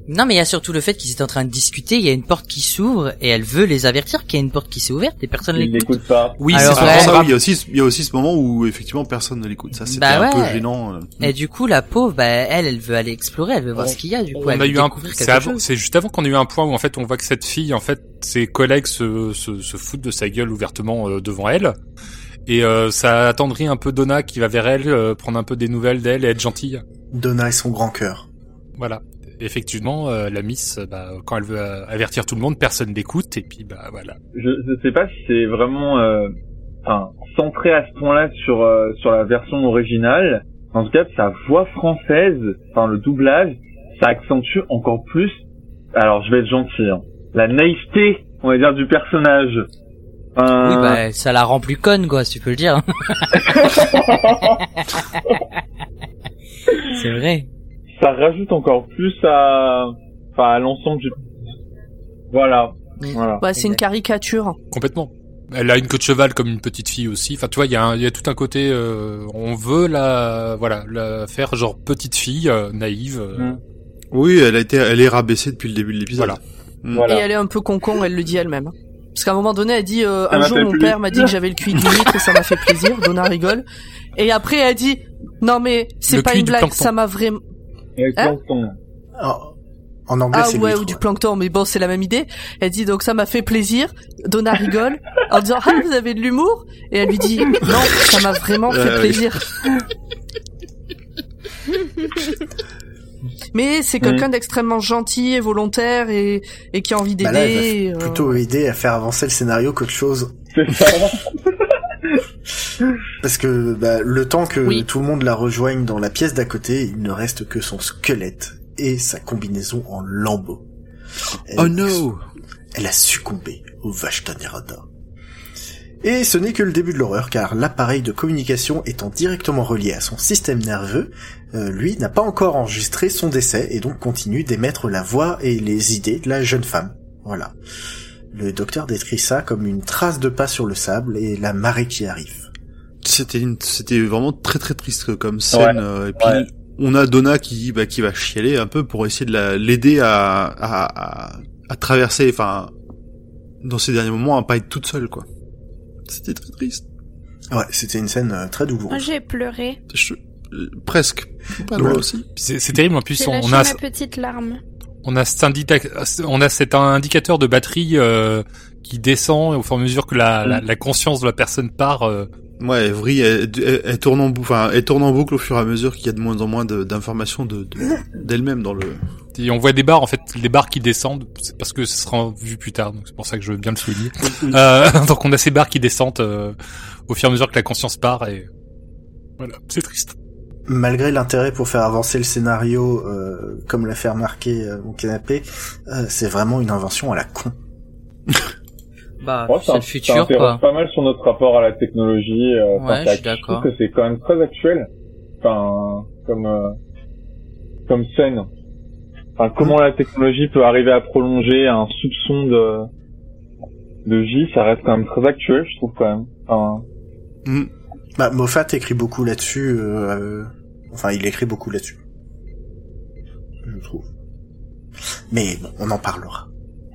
non mais il y a surtout le fait qu'ils étaient en train de discuter. Il y a une porte qui s'ouvre et elle veut les avertir qu'il y a une porte qui s'est ouverte et personne Il l'écoute. pas. Oui, Alors, c'est ouais. Pas ça, oui, il y a aussi, il y a aussi ce moment où, effectivement, personne ne l'écoute. Ça, c'était Bah un peu ouais. gênant. euh. Et du coup, la pauvre, bah, elle, elle veut aller explorer, elle veut voir On- ce qu'il y a. Du coup, on elle a eu un, c'est avant- c'est juste avant qu'on ait eu un point où en fait on voit que cette fille, en fait, ses collègues se, se, se foutent de sa gueule ouvertement euh, devant elle. Et euh, ça attendrit un peu Donna qui va vers elle, euh, prendre un peu des nouvelles d'elle et être gentille. Donna et son grand cœur. Voilà. Effectivement, euh, la Miss, euh, bah, quand elle veut euh, avertir tout le monde, personne n'écoute et puis bah voilà. Je, je sais pas si c'est vraiment, euh, enfin, centré à ce point-là sur euh, sur la version originale. En tout cas, sa voix française, enfin le doublage, ça accentue encore plus. Alors, je vais être gentil. hein, la naïveté, on va dire, du personnage. Enfin, Oui, bah, ça la rend plus conne, quoi, si tu peux le dire. c'est vrai. Ça rajoute encore plus à, enfin, à l'ensemble du. Voilà. Voilà. Ouais, c'est une caricature. Complètement. Elle a une queue de cheval comme une petite fille aussi. Enfin, tu vois, il y, a un- il y a tout un côté. euh, on veut la, voilà, la faire genre petite fille euh, naïve. euh, Mm. Oui, elle a été, elle est rabaissée depuis le début de l'épisode. Voilà. Mm. Voilà. Et elle est un peu concon, elle le dit elle-même. Parce qu'à un moment donné, elle dit euh, un jour mon père m'a dit que j'avais le cul d'huître et ça m'a fait plaisir. Donna rigole. Et après elle dit non mais c'est pas une du blague, plancton. ça m'a vraiment. Avec Hein Plankton. Oh, en anglais, Ah ouais ou du plancton, mais bon c'est la même idée. Elle dit donc ça m'a fait plaisir. Donna rigole en disant ah vous avez de l'humour? Et elle lui dit non ça m'a vraiment fait Euh, plaisir. Mais c'est quelqu'un d'extrêmement gentil et volontaire et, et qui a envie Bah là, elle va d'aider. euh, plutôt aider à faire avancer le scénario qu'autre chose. C'est ça. Parce que bah, le temps que Oui. tout le monde la rejoigne dans la pièce d'à côté, il ne reste que son squelette et sa combinaison en lambeaux. Elle, Oh no! Elle a succombé au Vashtanirada. Et ce n'est que le début de l'horreur, car l'appareil de communication étant directement relié à son système nerveux, euh, lui n'a pas encore enregistré son décès et donc continue d'émettre la voix et les idées de la jeune femme. Voilà. Le docteur décrit ça comme une trace de pas sur le sable et la marée qui arrive. C'était une, c'était vraiment très très triste comme scène. Ouais. euh, et puis Ouais. on a Donna qui, bah, qui va chialer un peu pour essayer de la, l'aider à, à, à, à traverser, enfin, dans ces derniers moments, à pas être toute seule, quoi. C'était très triste. Ouais, c'était une scène euh, très Moi, douloureuse. j'ai pleuré. Je- euh, presque. Pas Ouais. loin aussi. C'est c'est terrible en plus J'ai on, lâché on a ma petite larme. On a cet on a cet indicateur de batterie euh, qui descend au fur et à mesure que la, la, la conscience de la personne part euh, Ouais, Evry, elle, elle- elle tourne en boucle, enfin, elle tourne en boucle au fur et à mesure qu'il y a de moins en moins d'informations de, de- d'elle-même dans le. et on voit des barres en fait des barres qui descendent. C'est parce que ce sera vu plus tard donc c'est pour ça que je veux bien le souligner. Euh, donc on a ces barres qui descendent euh, au fur et à mesure que la conscience part et voilà c'est triste Malgré l'intérêt pour faire avancer le scénario, euh, comme l'a fait remarquer euh, mon canapé, euh, c'est vraiment une invention à la con. Bah, Ouais, c'est ça, le ça futur, interroge quoi. pas mal sur notre rapport à la technologie. euh, Ouais, je suis trouve que c'est quand même très actuel. Enfin, comme euh, comme scène. Enfin, comment la technologie peut arriver à prolonger un soupçon de de vie, ça reste quand même très actuel, je trouve quand même. Enfin, Hmm. Bah, Moffat écrit beaucoup là-dessus. euh, euh, enfin, il écrit beaucoup là-dessus. Je trouve. Mais bon, on en parlera.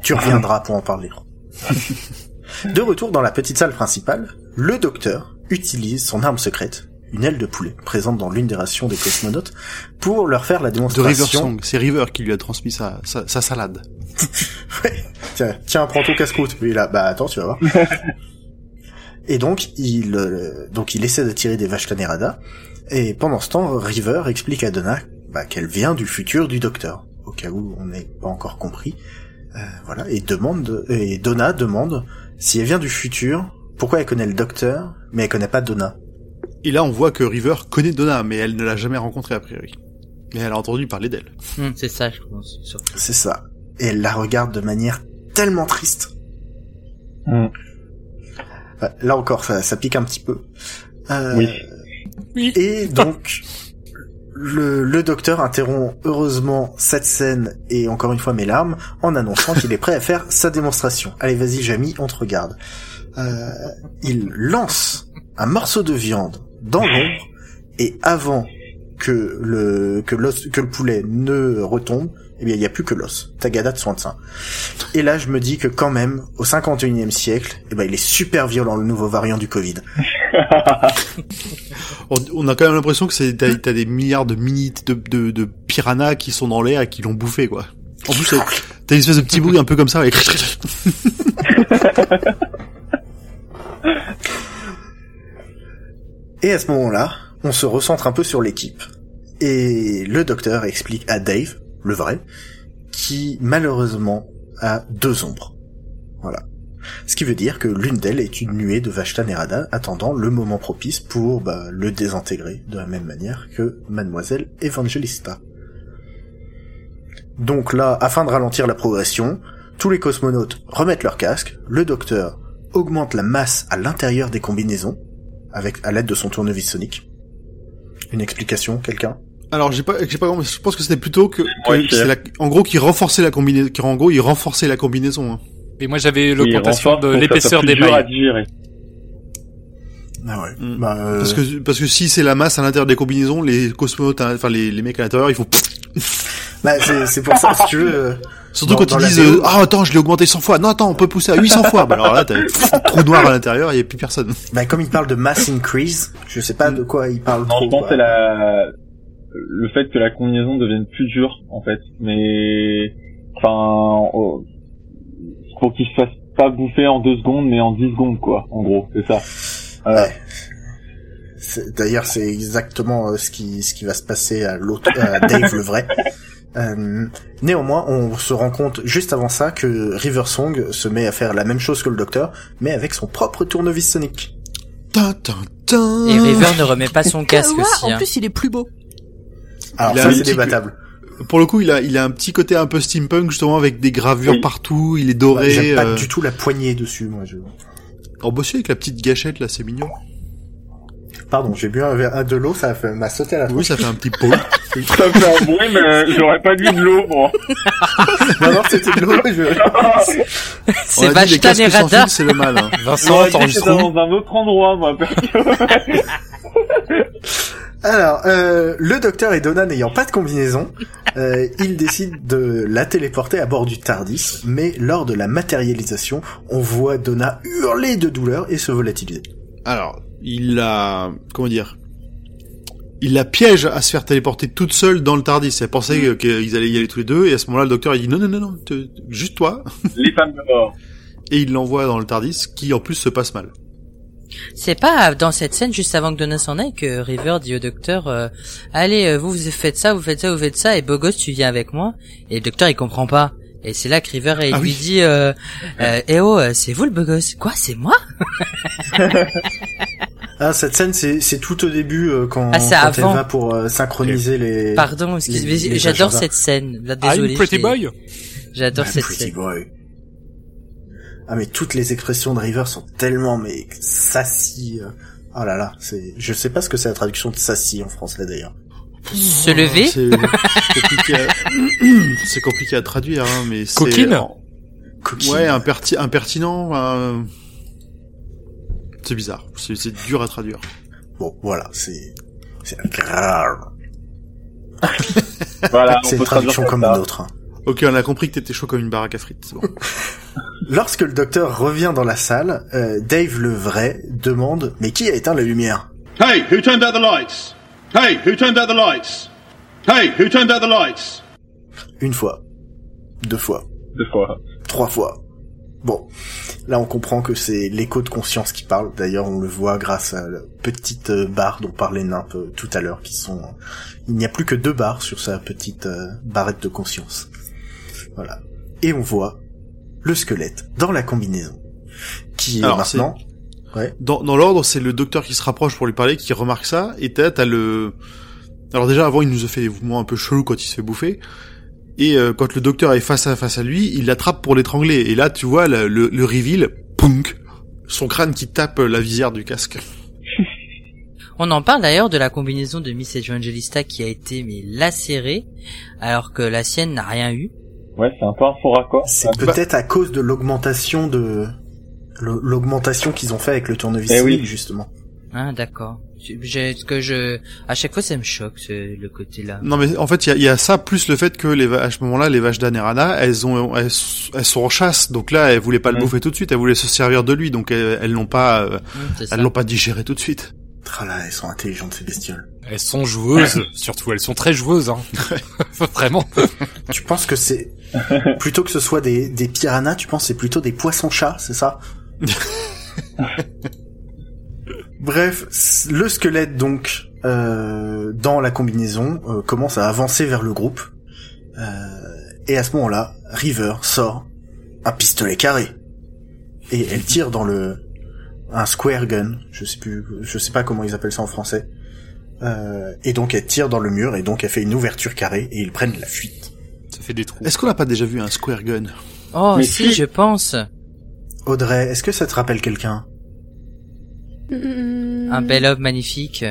Tu reviendras pour en parler. De retour dans la petite salle principale, le docteur utilise son arme secrète, une aile de poulet, présente dans l'une des rations des cosmonautes, pour leur faire la De River démonstration. Song. C'est River qui lui a transmis sa, sa, sa salade. Ouais. Tiens, tiens, prends ton casse-croûte. Oui, là, bah attends, tu vas voir. et donc, il, euh, donc il essaie de tirer des vaches Nerada. Et pendant ce temps, River explique à Donna bah, qu'elle vient du futur du docteur, au cas où on n'ait pas encore compris. Euh, voilà, et demande, et Donna demande si elle vient du futur, pourquoi elle connaît le docteur, mais elle connaît pas Donna? Et là, on voit que River connaît Donna, mais elle ne l'a jamais rencontrée a priori. Mais elle a entendu parler d'elle. Hum, c'est ça, je pense. surtout. C'est ça. Et elle la regarde de manière tellement triste. Hmm. Ouais, Là encore, ça, ça pique un petit peu. Euh, Oui. Oui. Et donc, le, le docteur interrompt heureusement cette scène et encore une fois mes larmes en annonçant qu'il est prêt à faire sa démonstration. Allez, vas-y, Jamie, on te regarde. Euh, il lance un morceau de viande dans l'ombre et avant que le que l'os que le poulet ne retombe, eh bien il y a plus que l'os. Tagada de soin de sein. Et là je me dis que quand même au 51e siècle, eh ben il est super violent le nouveau variant du Covid. On, on a quand même l'impression que c'est t'as, t'as des milliards de mini de, de, de piranhas qui sont dans l'air et qui l'ont bouffé quoi. En plus t'as, t'as une espèce de petit bruit un peu comme ça. avec- Et à ce moment-là, on se recentre un peu sur l'équipe. Et le docteur explique à Dave, le vrai, qui malheureusement a deux ombres. Voilà. Ce qui veut dire que l'une d'elles est une nuée de Vashta Nerada attendant le moment propice pour bah, le désintégrer de la même manière que Mademoiselle Evangelista. Donc là, afin de ralentir la progression, tous les cosmonautes remettent leur casque, le docteur augmente la masse à l'intérieur des combinaisons, avec à l'aide de son tournevis sonique. Une explication, quelqu'un? Alors j'ai pas j'ai pas. Je pense que c'était plutôt que, que Ouais, c'est la- en gros qui renforçait la combinaison. Qui en gros il renforçait la combinaison. hein. et moi j'avais l'augmentation de l'épaisseur des mailles digérer. Ah ouais. Mm. Bah, euh, Parce que parce que si c'est la masse à l'intérieur des combinaisons, les cosmonautes, hein, enfin les, les mecs à l'intérieur, ils font. bah, c'est, c'est pour ça, si tu veux. euh, Surtout Dans- quand dans ils disent euh, ah attends je l'ai augmenté 100 fois. Non attends on peut pousser à 800 fois. Bah alors là t'as un trou noir à l'intérieur, il y a plus personne. bah, comme il parle de mass increase, je sais pas de quoi il parle Non, trop. je pense c'est la le fait que la combinaison devienne plus dure en fait, mais enfin oh, pour qu'il se fasse pas bouffer en deux secondes, mais en 10 secondes quoi, en gros, c'est ça. Voilà. Ouais. C'est- D'ailleurs, c'est exactement euh, ce qui ce qui va se passer à l'autre, à Dave le vrai. Euh, néanmoins, on se rend compte juste avant ça que River Song se met à faire la même chose que le docteur, mais avec son propre tournevis sonique. Et River ne remet pas son casque Ouais, aussi. en Hein. plus, il est plus beau. Alors ça, c'est petit- débattable. Pour le coup, il a, il a un petit côté un peu steampunk justement avec des gravures Oui. partout. Il est doré. J'aime pas euh, du tout la poignée dessus, moi. Je... En bossu avec la petite gâchette là, c'est mignon. Pardon, j'ai bu un verre de l'eau, ça m'a sauté à la Oui, ça fait un petit pot. Ça fait un bruit, mais j'aurais pas dit de l'eau, moi. non, non, c'était de l'eau. Je... C'est sans Nerada. fil, c'est le mal. hein. Vincent t'enregistres dans un autre endroit, moi. Alors, euh, le docteur et Donna n'ayant pas de combinaison, euh, ils décident de la téléporter à bord du TARDIS, mais lors de la matérialisation, on voit Donna hurler de douleur et se volatiliser. Alors, il la, comment dire, il la piège à se faire téléporter toute seule dans le Tardis. Elle pensait Mm. qu'ils allaient y aller tous les deux, et à ce moment-là, le docteur il dit non, non, non, non, te- juste toi, Les femmes de mort. et il l'envoie dans le Tardis, qui en plus se passe mal. C'est pas dans cette scène juste avant que Donna s'en aille que River dit au docteur euh, allez euh, vous vous faites ça vous faites ça vous faites ça et beau gosse tu viens avec moi et le docteur il comprend pas et c'est là que River il Ah lui oui. dit euh, euh, eh oh euh, c'est vous le beau gosse quoi c'est moi Ah, cette scène, c'est c'est tout au début euh, quand, Ah, quand avant. elle va pour euh, synchroniser les. pardon excusez les- les j'adore cette scène là I'm désolé pretty je l'ai- boy. j'adore Ah, cette pretty scène boy. Ah mais toutes les expressions de River sont tellement mais sassy. euh. Oh là là, c'est. Je sais pas ce que c'est la traduction de sassy en français d'ailleurs. se lever C'est compliqué, à... c'est compliqué à traduire, hein, mais c'est Coquine Coquine. ouais, imperti- impertinent. euh, C'est bizarre, c'est dur à traduire. Bon, voilà, c'est. C'est grave. Voilà, C'est une traduction comme une autre. hein. Ok, on a compris que t'étais chaud comme une baraque à frites. c'est Bon. Lorsque le docteur revient dans la salle, euh, Dave le vrai demande mais qui a éteint la lumière? Hey, who turned out the lights? Hey, who turned out the lights? Hey, who turned out the lights? Une fois, deux fois, Deux fois. trois fois. Bon, là on comprend que c'est l'écho de conscience qui parle. D'ailleurs, on le voit grâce à la petite euh, barre dont parlait Nimp euh, tout à l'heure, qui sont. Il n'y a plus que deux barres sur sa petite barrette de conscience. Voilà. Et on voit le squelette dans la combinaison, qui est Alors, maintenant. Dans, dans l'ordre, c'est le docteur qui se rapproche pour lui parler, qui remarque ça, et t'as, t'as le... Alors déjà, avant, il nous a fait des mouvements un peu chelous quand il se fait bouffer, et euh, quand le docteur est face à face à lui, il l'attrape pour l'étrangler, et là, tu vois le, le, le reveal, punk, son crâne qui tape la visière du casque. On en parle d'ailleurs de la combinaison de Miss Evangelista qui a été mais lacérée, alors que la sienne n'a rien eu. Ouais, c'est un peu un faux raccord. C'est peut-être à cause de l'augmentation de l'augmentation qu'ils ont fait avec le tournevis Eh oui. justement. Ah d'accord. Que je à chaque fois ça me choque ce, le côté là. Non mais en fait, il y a, il y a ça, plus le fait que les, à ce moment-là, les vaches d'Anerana, elles, ont, elles, elles sont en chasse, donc là, elles voulaient pas le Mhm. bouffer tout de suite, elles voulaient se servir de lui, donc elles, elles l'ont pas... euh, Hum, c'est ça. elles l'ont pas digéré tout de suite. Ah là, elles sont intelligentes ces bestioles. Elles sont joueuses, surtout elles sont très joueuses, hein. Vraiment. tu penses que c'est plutôt que ce soit des des piranhas, tu penses que c'est plutôt des poissons-chats, c'est ça? Bref, le squelette donc euh, dans la combinaison euh, commence à avancer vers le groupe Euh, et à ce moment-là, River sort un pistolet carré et elle tire dans le un square gun, je sais plus, je sais pas comment ils appellent ça en français. Euh, et donc elle tire dans le mur et donc elle fait une ouverture carrée et ils prennent la fuite. Ça fait des trous. Est-ce qu'on n'a pas déjà vu un square gun Oh Mais si, je pense. Audrey, est-ce que ça te rappelle quelqu'un? Mm, Un bel homme magnifique.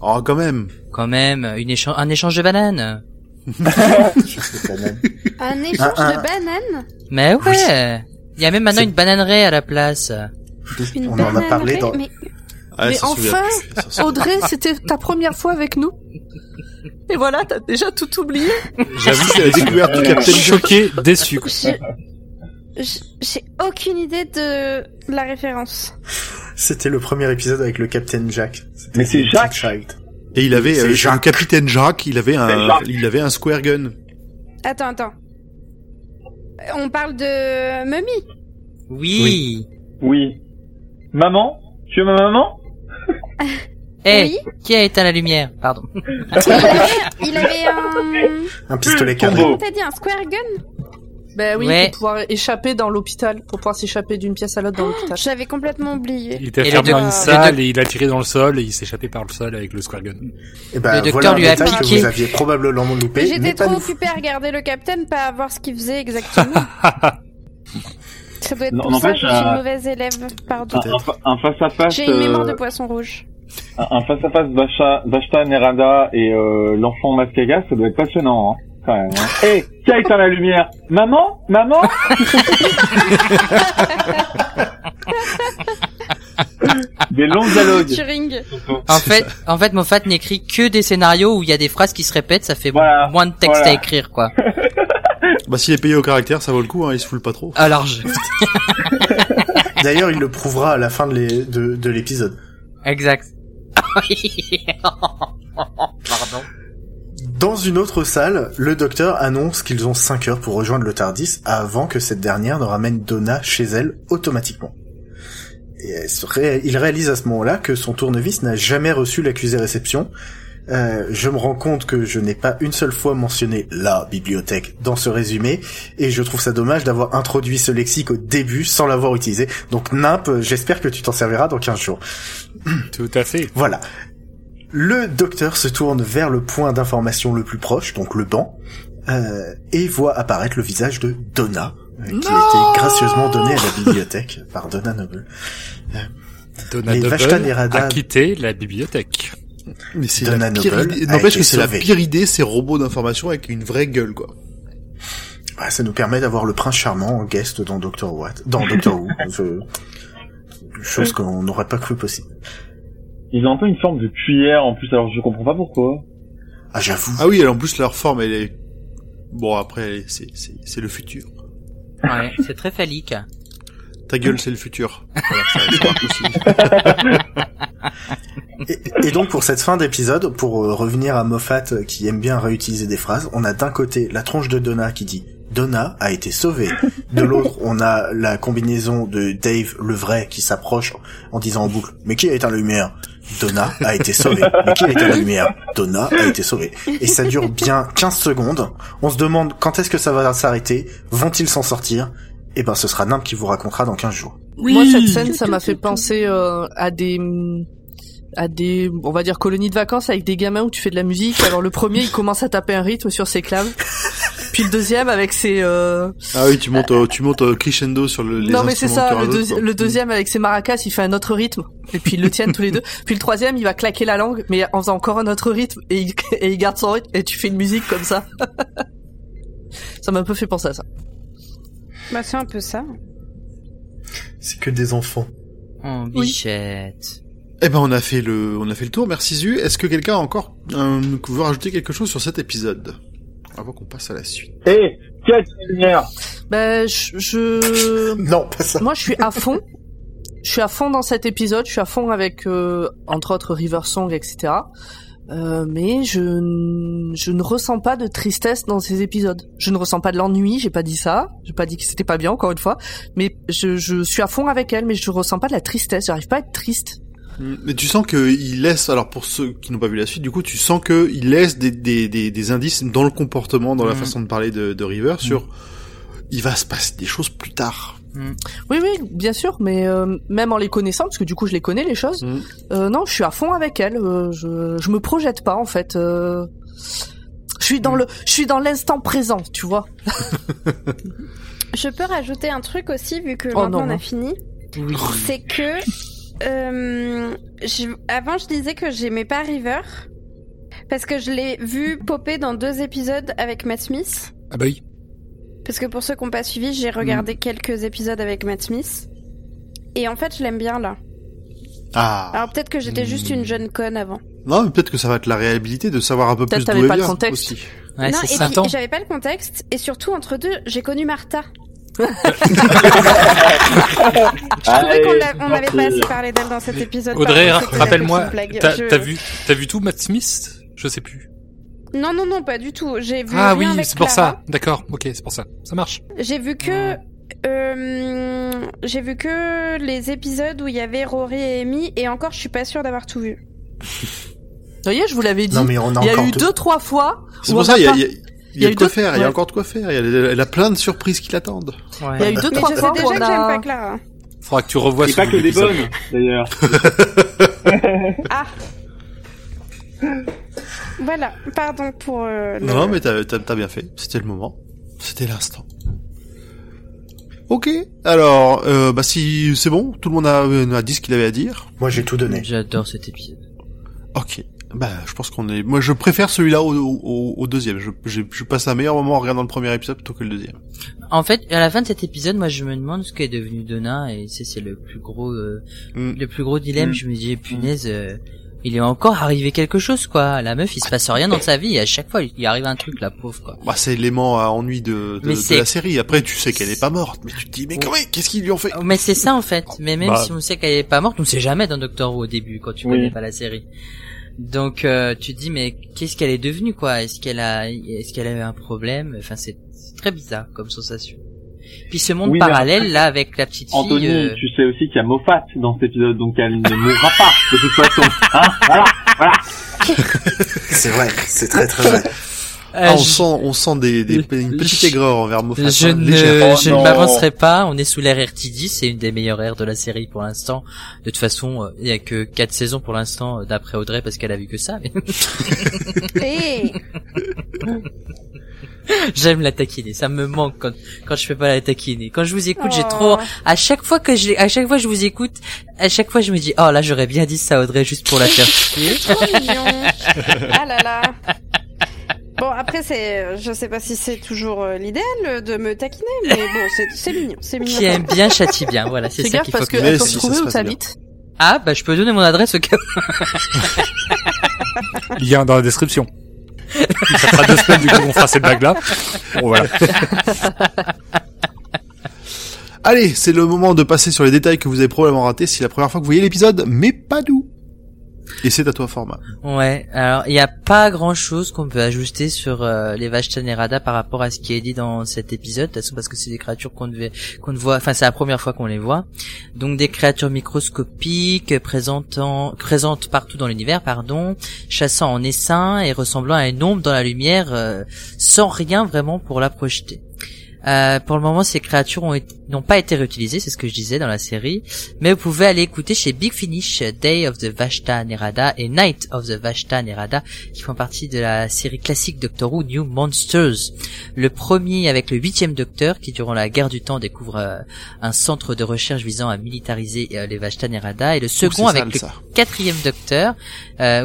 Oh, quand même Quand même, une un échange de bananes. Un échange Un- un- de bananes? Mais ouais. Il y a même maintenant une bananeraie à la place. Une On en a parlé dans. Mais Ah, Mais enfin, souvient. Audrey, c'était ta première fois avec nous. Et voilà, t'as déjà tout oublié. J'avoue, c'est la découverte du Captain Shock. choqué, déçu. j'ai aucune idée de la référence. C'était le premier épisode avec le Captain Jack. Mais c'est Jacques. Child. Et il avait, C'est euh, capitaine Jacques, il avait un, il avait un square gun. Attends, attends. On parle de Mummy. Oui. Oui. Maman? Tu es ma maman? Eh, Oui. qui a éteint la lumière? Pardon. Il avait, il avait un... Un pistolet carré. T'as dit Un square gun? Ben oui, Ouais. pour pouvoir échapper dans l'hôpital, pour pouvoir s'échapper d'une pièce à l'autre dans l'hôpital. J'avais complètement oublié. Il était fermé dans une le salle et il a tiré dans le sol et il s'échappait par le sol avec le square gun. Et ben, Le docteur voilà un lui a que piqué. vous aviez probablement loupé. J'étais trop nous. occupée à regarder le capitaine, pas à voir ce qu'il faisait exactement. Ça doit être Non, pour ça que je suis une mauvaise élève. Pardon. Un, un fa- un face-à-face... J'ai une mémoire euh, de poisson rouge. un face-à-face Basha- Bashta Nerada et euh, l'enfant Mascaga, ça doit être passionnant, hein, quand même. Hein. Hé, qui a éteint la lumière? Maman? Maman? Des longs dialogues. Turing. En fait, en fait, Moffat n'écrit que des scénarios où il y a des phrases qui se répètent, ça fait Voilà, moins de texte voilà. à écrire, quoi. Bah s'il est payé au caractère, ça vaut le coup, hein, il se foule pas trop. Alors, je... D'ailleurs, il le prouvera à la fin de l'é- de- de l'épisode. exact. Pardon. Dans une autre salle, le docteur annonce qu'ils ont 5 heures pour rejoindre le Tardis avant que cette dernière ne ramène Donna chez elle automatiquement. Et elle se ré- il réalise à ce moment-là que son tournevis n'a jamais reçu l'accusé réception. Euh, je me rends compte que je n'ai pas une seule fois mentionné la bibliothèque dans ce résumé, et je trouve ça dommage d'avoir introduit ce lexique au début sans l'avoir utilisé. Donc Nimp, j'espère que tu t'en serviras dans 15 jours. Tout à fait. Voilà. Le docteur se tourne vers le point d'information le plus proche, donc le banc, euh, et voit apparaître le visage de Donna, euh, qui a été gracieusement donné à la bibliothèque par Donna Noble. Donna Les Noble a quitté la bibliothèque. Mais c'est Donna la pire Noble idée. N'empêche que c'est la pire idée, ces robots d'information avec une vraie gueule, quoi. Ouais, ça nous permet d'avoir le prince charmant en guest dans Doctor Who. Dans Doctor Who. Je- Chose qu'on n'aurait pas cru possible. Ils ont un peu une forme de cuillère en plus, alors je comprends pas pourquoi. Ah, j'avoue. Ah oui, alors en plus leur forme, elle est... Bon, après, c'est c'est c'est le futur. Ouais, c'est très phallique. Ta gueule, c'est le futur. Voilà, ça, ça marche aussi. Et, et donc pour cette fin d'épisode, pour euh, revenir à Moffat euh, qui aime bien réutiliser des phrases, on a d'un côté la tronche de Donna qui dit Donna a été sauvée. De l'autre, on a la combinaison de Dave le vrai qui s'approche en disant en boucle Mais qui a éteint la lumière Donna a été sauvée. Mais qui a éteint la lumière Donna a été sauvée. Et ça dure bien 15 secondes. On se demande quand est-ce que ça va s'arrêter Vont-ils s'en sortir? Et ben ce sera Nimp qui vous racontera dans 15 jours. Moi, cette scène, ça m'a fait penser euh, à des à des, on va dire, colonies de vacances avec des gamins où tu fais de la musique. Alors le premier, il commence à taper un rythme sur ses claves. Puis le deuxième avec ses... Euh... Ah oui, tu montes, au- tu montes au crescendo sur le, les non mais c'est ça, le, deuxi- le deuxième avec ses maracas, il fait un autre rythme. Et puis ils le tiennent tous les deux. Puis le troisième, il va claquer la langue, mais en faisant encore un autre rythme. Et il, et il garde son rythme. Et tu fais une musique comme ça. ça m'a un peu fait penser à ça. Bah, c'est un peu ça. C'est que des enfants. Oh, Oui. bichette. Eh ben, on a fait le, on a fait le tour. Merci Zu. Est-ce que quelqu'un a encore euh, veut rajouter quelque chose sur cet épisode? Avant qu'on passe à la suite Hé, qui a la lumière Ben, je... je... Non, pas ça. Moi, je suis à fond. Je suis à fond dans cet épisode. Je suis à fond avec, euh, entre autres, River Song, etc. Euh, mais je, je ne ressens pas de tristesse dans ces épisodes. Je ne ressens pas de l'ennui. J'ai pas dit ça. J'ai pas dit que c'était pas bien, encore une fois. Mais je, je suis à fond avec elle, mais je ressens pas de la tristesse. J'arrive pas à être triste. Mais tu sens qu'il laisse, alors pour ceux qui n'ont pas vu la suite, du coup, tu sens qu'il laisse des, des, des, des indices dans le comportement, dans la Mhm. façon de parler de, de River sur il va se passer des choses plus tard. Oui, oui, bien sûr. Mais euh, même en les connaissant, parce que du coup, je les connais les choses. Mhm. Euh, non, je suis à fond avec elle. euh, je, je me projette pas en fait. euh, je suis dans le, je suis dans l'instant présent, tu vois. Je peux rajouter un truc aussi, vu que Oh maintenant non, on a fini. Oui. C'est que euh, je- avant je disais que j'aimais pas River parce que je l'ai vu popper dans deux épisodes avec Matt Smith. Ah bah oui. Parce que pour ceux qui n'ont pas suivi, j'ai regardé quelques épisodes avec Matt Smith. Et en fait, je l'aime bien là. Ah. Alors peut-être que j'étais juste une jeune conne avant. Non, mais peut-être que ça va être la réhabilité de savoir un peu Peut-être plus d'où elle pas le vient contexte. aussi. Ouais, non, c'est et ça. puis j'avais pas le contexte. Et surtout, entre deux, j'ai connu Martha. Je trouvais qu'on l'a- on n'avait pas assez parlé d'elle dans cet épisode. Audrey, rappelle-moi, Je- t'as vu, t'as vu tout Matt Smith? Je sais plus. Non, non, non, pas du tout. J'ai vu Ah rien oui, c'est pour ça. D'accord, ok, c'est pour ça. Ça marche. J'ai vu que euh, j'ai vu que les épisodes où il y avait Rory et Amy et encore je suis pas sûre d'avoir tout vu. Vous voyez, je vous l'avais dit. Non, mais on a il y a eu deux. deux, trois fois. C'est pour ça, a il y a, y a, il il y y a a de quoi deux- faire, il y a ouais. encore de quoi faire. Il y a, elle a plein de surprises qui l'attendent. Il y a eu deux, trois je sais fois déjà on que j'aime a. pas Clara. Faudra que tu revoies Et ce pas que des bonnes, d'ailleurs. Ah. Voilà, pardon pour euh, le- Non, mais t'as, t'as, t'as bien fait. C'était le moment. C'était l'instant. Ok. Alors, euh, bah si c'est bon, tout le monde a, a dit ce qu'il avait à dire. Moi, j'ai tout donné. J'adore cet épisode. Ok. Bah, je pense qu'on est. Moi, je préfère celui-là au, au, au deuxième. Je, je, je passe un meilleur moment en regardant le premier épisode plutôt que le deuxième. En fait, à la fin de cet épisode, moi, je me demande ce qu'est devenu Donna, et c'est c'est le plus gros, euh, Mm. le plus gros dilemme. Mm. Je me dis, punaise, euh, il est encore arrivé quelque chose, quoi. La meuf, il se passe rien dans sa vie, et à chaque fois, il arrive un truc, la pauvre, quoi. Bah, c'est l'élément à ennui de, de, de la série. Après, tu sais qu'elle est pas morte, mais tu te dis, mais comment, qu'est-ce qu'ils lui ont fait? Mais c'est ça, en fait. Mais même Bah. si on sait qu'elle est pas morte, on sait jamais dans Doctor Who au début, quand tu Oui. connais pas la série. Donc, euh, tu te dis, mais qu'est-ce qu'elle est devenue, quoi? Est-ce qu'elle a, est-ce qu'elle a eu un problème? Enfin, c'est c'est très bizarre comme sensation. Puis ce monde Oui, parallèle, après- là, avec la petite fille... Anthony, euh, tu sais aussi qu'il y a Moffat dans cet épisode, donc elle ne mourra pas de toute façon. Hein voilà, voilà. C'est vrai, c'est très très vrai. Ah, euh, on je- sent, on sent des, des, je- une petite je- aigreur envers Moffat. Je hein, ne, légère. Oh je ne m'avancerai pas. On est sous l'ère RT10, c'est une des meilleures ères de la série pour l'instant. De toute façon, euh, il y a que quatre saisons pour l'instant d'après Audrey parce qu'elle a vu que ça. Mais j'aime la taquiner. Ça me manque quand quand je fais pas la taquiner. Quand je vous écoute, j'ai Oh. trop. À chaque fois que je, à chaque fois que je vous écoute, à chaque fois je me dis, oh là j'aurais bien dit ça à Audrey juste pour la faire chier. trop mignon. Ah là là. Bon après c'est, je sais pas si c'est toujours euh, l'idéal de me taquiner, mais bon c'est c'est mignon, c'est mignon. Qui aime bien châtie bien. Voilà, c'est ça qu'il faut parce que. que peut si, se où t'habites. Ah bah je peux donner mon adresse au cas. Lien dans la description. Ça fera deux semaines du coup on fera cette blague là. Bon voilà. Allez, c'est le moment de passer sur les détails que vous avez probablement ratés. C'est la première fois que vous voyez l'épisode, mais pas nous. Et c'est à toi, format. Ouais, alors il n'y a pas grand chose qu'on peut ajuster sur euh, les vaches Tanerada par rapport à ce qui est dit dans cet épisode, parce parce que c'est des créatures qu'on ne, qu'on voit, enfin c'est la première fois qu'on les voit. Donc des créatures microscopiques, présentant, présentes partout dans l'univers, pardon, chassant en essaim et ressemblant à une ombre dans la lumière, euh, sans rien vraiment pour la projeter. Euh, pour le moment, ces créatures n'ont pas été réutilisées, c'est ce que je disais dans la série, mais vous pouvez aller écouter chez Big Finish Day of the Vashta Nerada et Night of the Vashta Nerada qui font partie de la série classique Doctor Who New Monsters. Le premier avec le huitième Docteur qui durant la guerre du temps découvre euh, un centre de recherche visant à militariser euh, les Vashta Nerada et le second avec sale, le ça. quatrième Docteur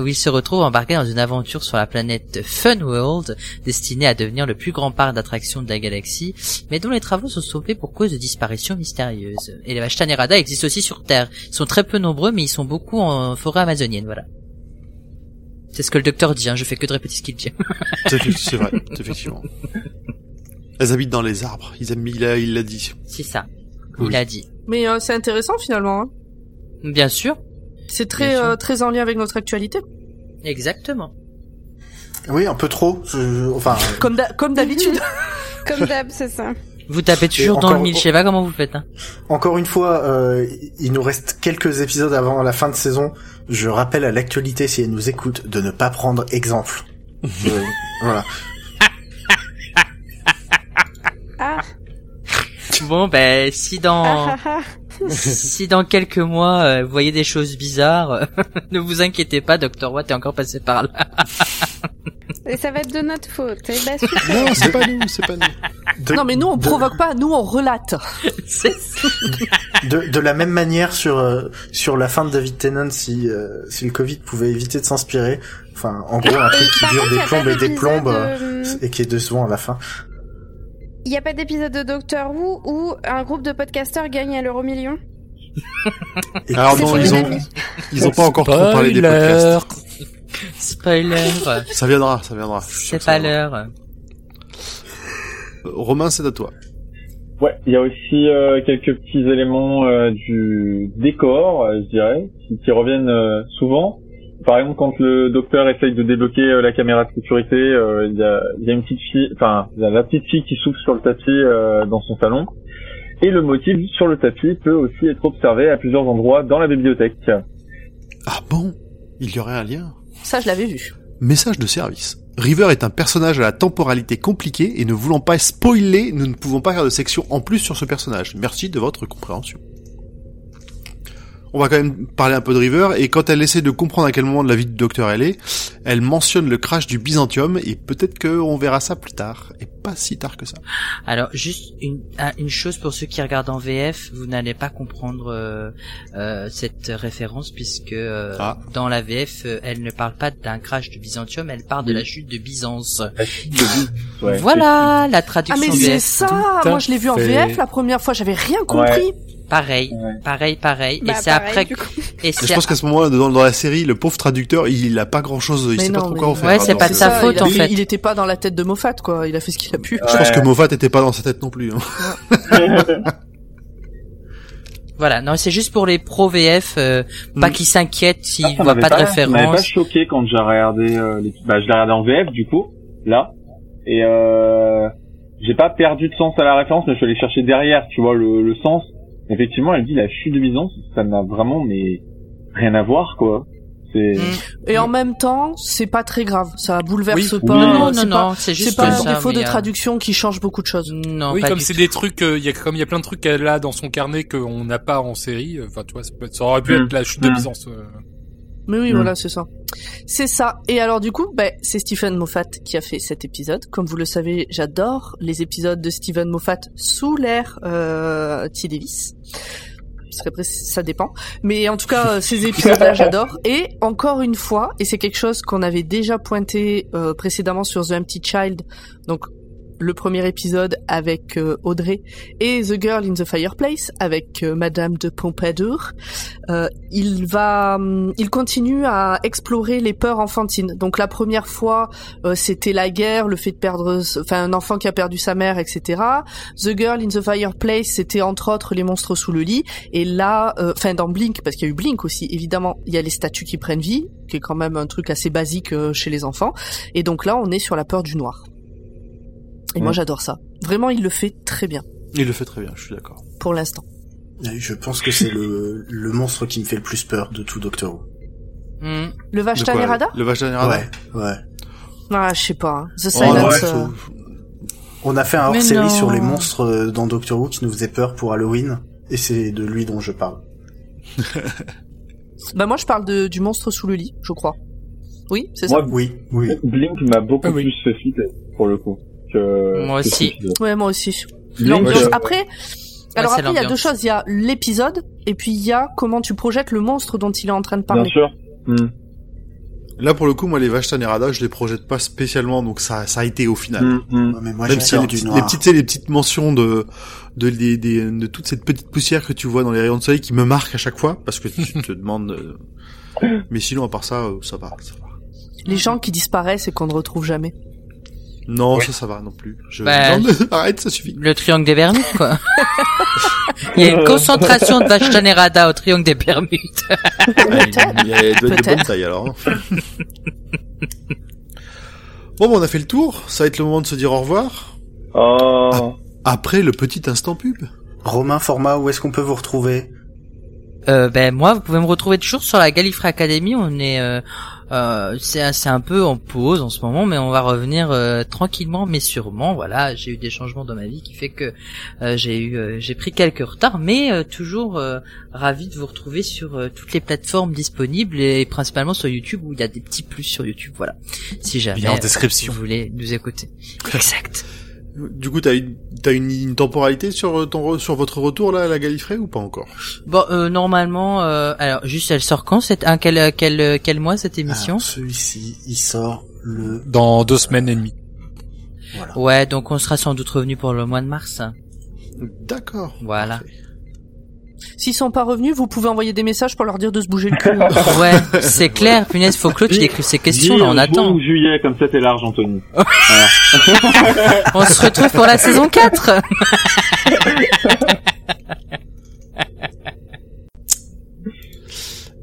où il se retrouve embarqué dans une aventure sur la planète Fun World destinée à devenir le plus grand parc d'attractions de la galaxie mais dont les travaux sont stoppés pour cause de disparitions mystérieuses. Et les Vashta Nerada existent aussi sur Terre. Ils sont très peu nombreux, mais ils sont beaucoup en forêt amazonienne, voilà. C'est ce que le docteur dit, hein, je fais que de répéter ce qu'il dit. C'est c'est vrai, effectivement. Elles habitent dans les arbres. Ils aiment, il l'a dit. C'est ça. Oui. Il a dit. Mais euh, c'est intéressant finalement. Hein. Bien sûr. C'est très euh, très en lien avec notre actualité. Exactement. Oui, un peu trop. je- Enfin, Comme d'ha- comme d'habitude. Comme d'hab, c'est ça. Vous tapez toujours dans encore- le mille, je sais pas comment vous faites. Hein. encore une fois, euh, il nous reste quelques épisodes avant la fin de saison. Je rappelle à l'actualité, si elle nous écoute, de ne pas prendre exemple. Je- voilà. Ah, Bon, ben, si dans... ah, ah, si dans quelques mois euh, vous voyez des choses bizarres, ne vous inquiétez pas, Dr. Watt est encore passé par là. Et ça va être de notre faute. Eh ben. Non, c'est pas nous, c'est pas nous. De, non mais nous on de- provoque pas, nous on relate. De, de la même manière sur euh, sur la fin de David Tennant, si euh, si le Covid pouvait éviter de s'inspirer. Enfin, en gros, un truc qui dure des a plombes et des plombes euh, et qui est décevant à la fin. Il n'y a pas d'épisode de Doctor Who où un groupe de podcasteurs gagne à l'euro million? Alors non, ils ont, ils ont pas encore trop parlé des podcasts. Spoiler, Ça viendra, ça viendra. C'est pas viendra. l'heure. Romain, c'est à toi. Ouais, il y a aussi euh, quelques petits éléments euh, du décor, euh, je dirais, qui, qui reviennent euh, souvent. Par exemple, quand le docteur essaye de débloquer euh, la caméra de sécurité, euh, il y, a, il y a une petite fille, enfin, il y a la petite fille qui souffle sur le tapis euh, dans son salon. Et le motif sur le tapis peut aussi être observé à plusieurs endroits dans la bibliothèque. Ah bon? Il y aurait un lien? Ça je l'avais vu. Message de service. River est un personnage à la temporalité compliquée et ne voulant pas spoiler, nous ne pouvons pas faire de section en plus sur ce personnage. Merci de votre compréhension. On va quand même parler un peu de River, et quand elle essaie de comprendre à quel moment de la vie du docteur elle est, elle mentionne le crash du Byzantium, et peut-être qu'on verra ça plus tard. Et pas si tard que ça. Alors juste une, un- une chose pour ceux qui regardent en VF, vous n'allez pas comprendre euh, euh, cette référence puisque euh, Ah. dans la VF, elle ne parle pas d'un crash de Byzantium, elle parle de la chute de Byzance. Ouais. Voilà la Ah traduction mais c'est ça Moi je l'ai vu en. VF la première fois, j'avais rien compris. Pareil, Ouais. pareil, pareil. Bah, et c'est pareil, après du coup. et Je c'est pense qu'à ce moment-là, dans, dans la série, le pauvre traducteur, il a pas grand-chose, il Mais sait non, pas trop quoi en faire. Ouais, c'est Alors, pas de sa faute, il a- en il- fait. Il était pas dans la tête de Moffat quoi, il a fait ce qu'il a. Je pense que Moffat était pas dans sa tête non plus. hein. voilà. Non, c'est juste pour les pro VF, euh, pas Mm. qu'ils s'inquiètent s'ils Ah, ça voient pas de Ça m'avait pas référence. choqué quand j'ai regardé euh, les... bah je l'ai regardé en VF du coup là et euh, j'ai pas perdu de sens à la référence mais je suis allé chercher derrière tu vois le, le sens effectivement elle dit la chute de Byzance ça n'a vraiment mais rien à voir quoi Mm. Et en même temps, c'est pas très grave, ça bouleverse Oui. pas. Non, non, non, c'est C'est juste pas un défaut de euh, traduction qui change beaucoup de choses. Non, oui, pas comme c'est des trucs, euh, il y a comme il y a plein de trucs qu'elle a dans son carnet qu'on n'a pas en série. euh, Enfin, tu vois, ça, peut être- ça aurait pu Mm. être la chute de Mm. Byzance. euh. Mais oui, Mm. voilà, c'est ça. C'est ça. Et alors du coup, ben, c'est Stephen Moffat qui a fait cet épisode. Comme vous le savez, j'adore les épisodes de Stephen Moffat sous l'ère euh, T. Davis. Ça dépend. Mais en tout cas, ces épisodes-là, j'adore. Et encore une fois, et c'est quelque chose qu'on avait déjà pointé euh, précédemment sur The Empty Child, donc le premier épisode avec euh, Audrey et The Girl in the Fireplace avec euh, Madame de Pompadour. Euh, il va, hum, il continue à explorer les peurs enfantines. Donc la première fois, euh, c'était la guerre, le fait de perdre, enfin un enfant qui a perdu sa mère, etc. The Girl in the Fireplace, c'était entre autres les monstres sous le lit. Et là, enfin dans Blink, parce qu'il y a eu Blink aussi, évidemment, il y a les statues qui prennent vie, qui est quand même un truc assez basique chez les enfants. Et donc là, on est sur la peur du noir. Et moi, Ouais. j'adore ça. Vraiment, il le fait très bien Il le fait très bien, je suis d'accord. pour l'instant. Je pense que c'est le, le monstre qui me fait le plus peur de tout Doctor Who. Mm. Le quoi, Tanerada Le vache Tanerada Ouais, ouais. Ah, je sais pas. hein. The Oh, Silence. ouais, euh, On a fait un hors-série sur les monstres euh, dans Doctor Who qui nous faisait peur pour Halloween, et c'est de lui dont je parle. Bah moi, je parle de, du monstre sous le lit, je crois. Oui, c'est ça? moi Oui, oui. Blink m'a beaucoup Ah oui. plus fait pour le coup Moi que aussi. Ouais, moi aussi. L'ambiance. euh, Après, alors après, il y a deux choses. Il y a l'épisode, et puis il y a comment tu projettes le monstre dont il est en train de bien parler. sûr Hmm. Là, pour le coup, moi, les vaches Tanerada, je les projette pas spécialement, donc ça, ça a été au final. Hmm, hmm. Mais moi, Même si les, du noir. les petites, les petites mentions de, de, de toute cette petite poussière que tu vois dans les rayons de soleil qui me marquent à chaque fois, parce que tu te demandes, euh, mais sinon, à part ça, euh, ça va, ça va. Les gens qui disparaissent et qu'on ne retrouve jamais. Non, ça, ça va non plus. Je... Bah, non, arrête, ça suffit. Le triangle des Bermudes, quoi. Il y a une concentration de vaches Tanerada au triangle des Bermudes. Il y a de, de bonne taille, alors. hein. bon, bon, on a fait le tour. Ça va être le moment de se dire au revoir. Oh. Après le petit instant pub. Romain Format, où est-ce qu'on peut vous retrouver? Euh, ben moi, vous pouvez me retrouver toujours sur la Gallifrey Academy. On est, euh, euh, c'est un peu en pause en ce moment, mais on va revenir euh, tranquillement, mais sûrement. Voilà, j'ai eu des changements dans ma vie qui fait que euh, j'ai eu, euh, j'ai pris quelques retards, mais euh, toujours euh, ravi de vous retrouver sur euh, toutes les plateformes disponibles et principalement sur YouTube où il y a des petits plus sur YouTube. Voilà, si jamais Bien en description. vous voulez nous écouter. Exact. Du coup, t'as une, t'as une, une temporalité sur ton, re- sur votre retour là à la Gallifrey ou pas encore? Bon, euh, normalement, euh, alors juste, elle sort quand C'est un quel quel quel mois cette émission? Alors, Celui-ci, il sort le... Dans deux semaines et demie. Voilà. Ouais, donc on sera sans doute revenu pour le mois de mars. D'accord. Voilà. Parfait. S'ils sont pas revenus, vous pouvez envoyer des messages pour leur dire de se bouger le cul. Ouais, c'est clair. Punaise, faut que l'autre il écrive ses questions. Là, on attend. juillet, comme ça t'es large, Anthony. On se retrouve pour la saison 4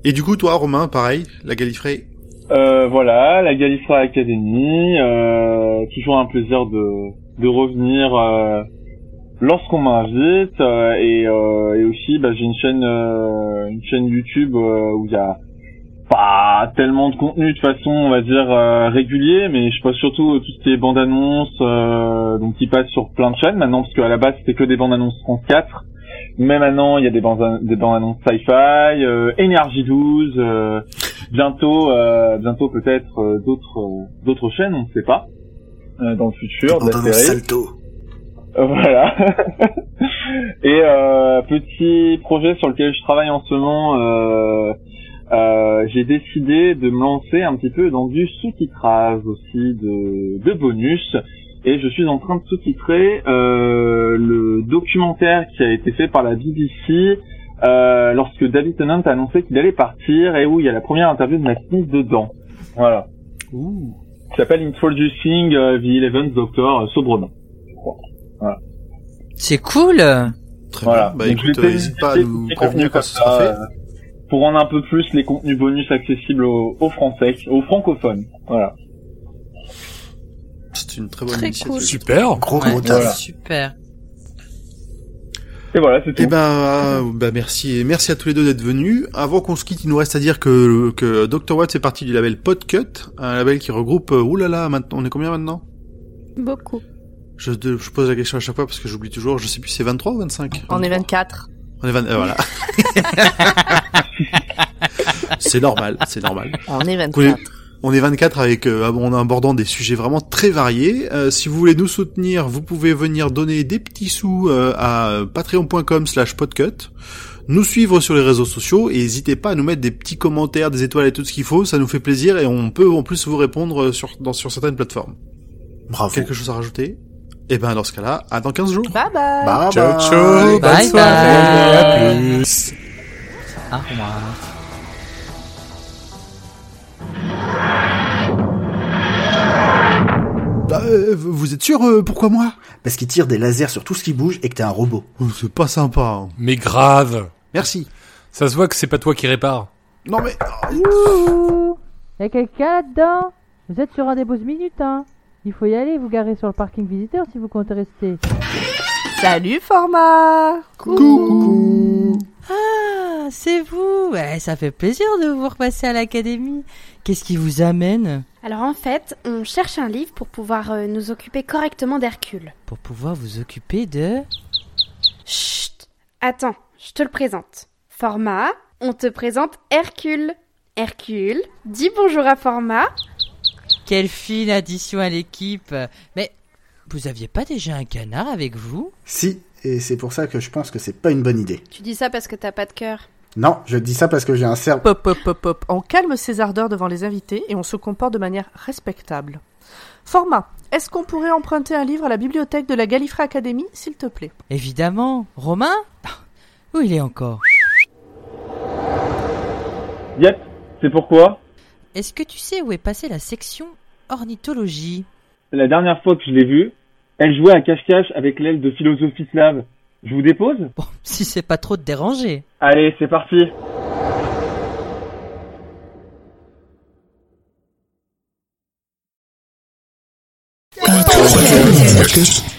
Et du coup, toi, Romain, pareil, la Gallifrey. Euh, voilà, la Gallifrey Academy, euh, toujours un plaisir de, de revenir euh, lorsqu'on m'invite euh, et, euh, et aussi bah, j'ai une chaîne euh, une chaîne YouTube euh, où il y a pas tellement de contenu de façon on va dire euh, régulier mais je poste surtout tout ce qui est bandes annonces euh, donc qui passe sur plein de chaînes. Maintenant parce qu'à la base c'était que des bandes annonces France 4 mais maintenant il y a des bandes des bandes annonces sci-fi euh, énergie 12 euh, bientôt euh, bientôt peut-être euh, d'autres d'autres chaînes on ne sait pas euh, dans le futur de la Voilà. Et euh, petit projet sur lequel je travaille en ce moment, euh, euh, j'ai décidé de me lancer un petit peu dans du sous-titrage aussi de, de bonus. Et je suis en train de sous-titrer euh, le documentaire qui a été fait par la BBC euh, lorsque David Tennant a annoncé qu'il allait partir et où il y a la première interview de Matt Smith dedans. Voilà. Ouh. Qui s'appelle Introducing euh, the Eleventh Doctor euh, C'est cool. Très Voilà. bien. Bah Donc, écoute, euh, n'hésite pas à nous prévenir quand comme ce sera ça, fait. euh, Pour rendre un peu plus les contenus bonus accessibles aux, aux Français, aux francophones. Voilà. C'est une très bonne Très initiative. cool. Super. Gros Ouais, gros taf. Voilà. Super. Et voilà, c'est tout. Eh ben, euh, bah merci, et merci à tous les deux d'être venus. Avant qu'on se quitte, il nous reste à dire que, que Dr. Watt fait partie du label Podcut, un label qui regroupe, oulala, maintenant, on est combien maintenant? Beaucoup. Je, je pose la question à chaque fois parce que j'oublie toujours, je sais plus, c'est 23 ou 25? On est 24. On est 20, euh, voilà. c'est normal, c'est normal. On est On est, 24. on est 24 avec euh, en abordant des sujets vraiment très variés. Euh, si vous voulez nous soutenir, vous pouvez venir donner des petits sous euh, à patreon.com slash podcut, nous suivre sur les réseaux sociaux et n'hésitez pas à nous mettre des petits commentaires, des étoiles et tout ce qu'il faut, ça nous fait plaisir et on peut en plus vous répondre sur, dans, sur certaines plateformes. Bravo. Quelque chose à rajouter? Eh ben dans ce cas-là, à dans 15 jours. Bye bye. Bye Ciao, bye. ciao. Bonne Bye soirée. bye. À plus. Au revoir. Bah, euh, vous êtes sûr euh, Pourquoi moi? Parce qu'il tire des lasers sur tout ce qui bouge et que t'es un robot. Oh, C'est pas sympa. hein. Mais grave. Merci. Ça se voit que c'est pas toi qui répare. Non mais... Ouh Y'a quelqu'un là-dedans? Vous êtes sur rendez-vous minute, hein Il faut y aller, vous garer sur le parking visiteur si vous comptez rester. Salut format. Coucou. Ah, c'est vous. Ouais, ça fait plaisir de vous repasser à l'académie. Qu'est-ce qui vous amène Alors en fait, on cherche un livre pour pouvoir euh, nous occuper correctement d'Hercule. pour pouvoir vous occuper de Chut Attends, je te le présente. Format, on te présente Hercule. Hercule, dis bonjour à Format. Quelle fine addition à l'équipe. Mais vous aviez pas déjà un canard avec vous? Si, et c'est pour ça que je pense que c'est pas une bonne idée. Tu dis ça parce que t'as pas de cœur. Non, je dis ça parce que j'ai un cerveau. Pop, pop, pop, pop. On calme ses ardeurs devant les invités et on se comporte de manière respectable. Format, est-ce qu'on pourrait emprunter un livre à la bibliothèque de la Gallifrey Academy, s'il te plaît? Évidemment. Romain? Où il est encore? Yep, c'est pourquoi? Est-ce que tu sais où est passée la section ornithologie? La dernière fois que je l'ai vue, elle jouait à cache-cache avec l'aile de philosophie slave. Je vous dépose? Bon, si c'est pas trop te déranger. Allez, c'est parti. Podcast.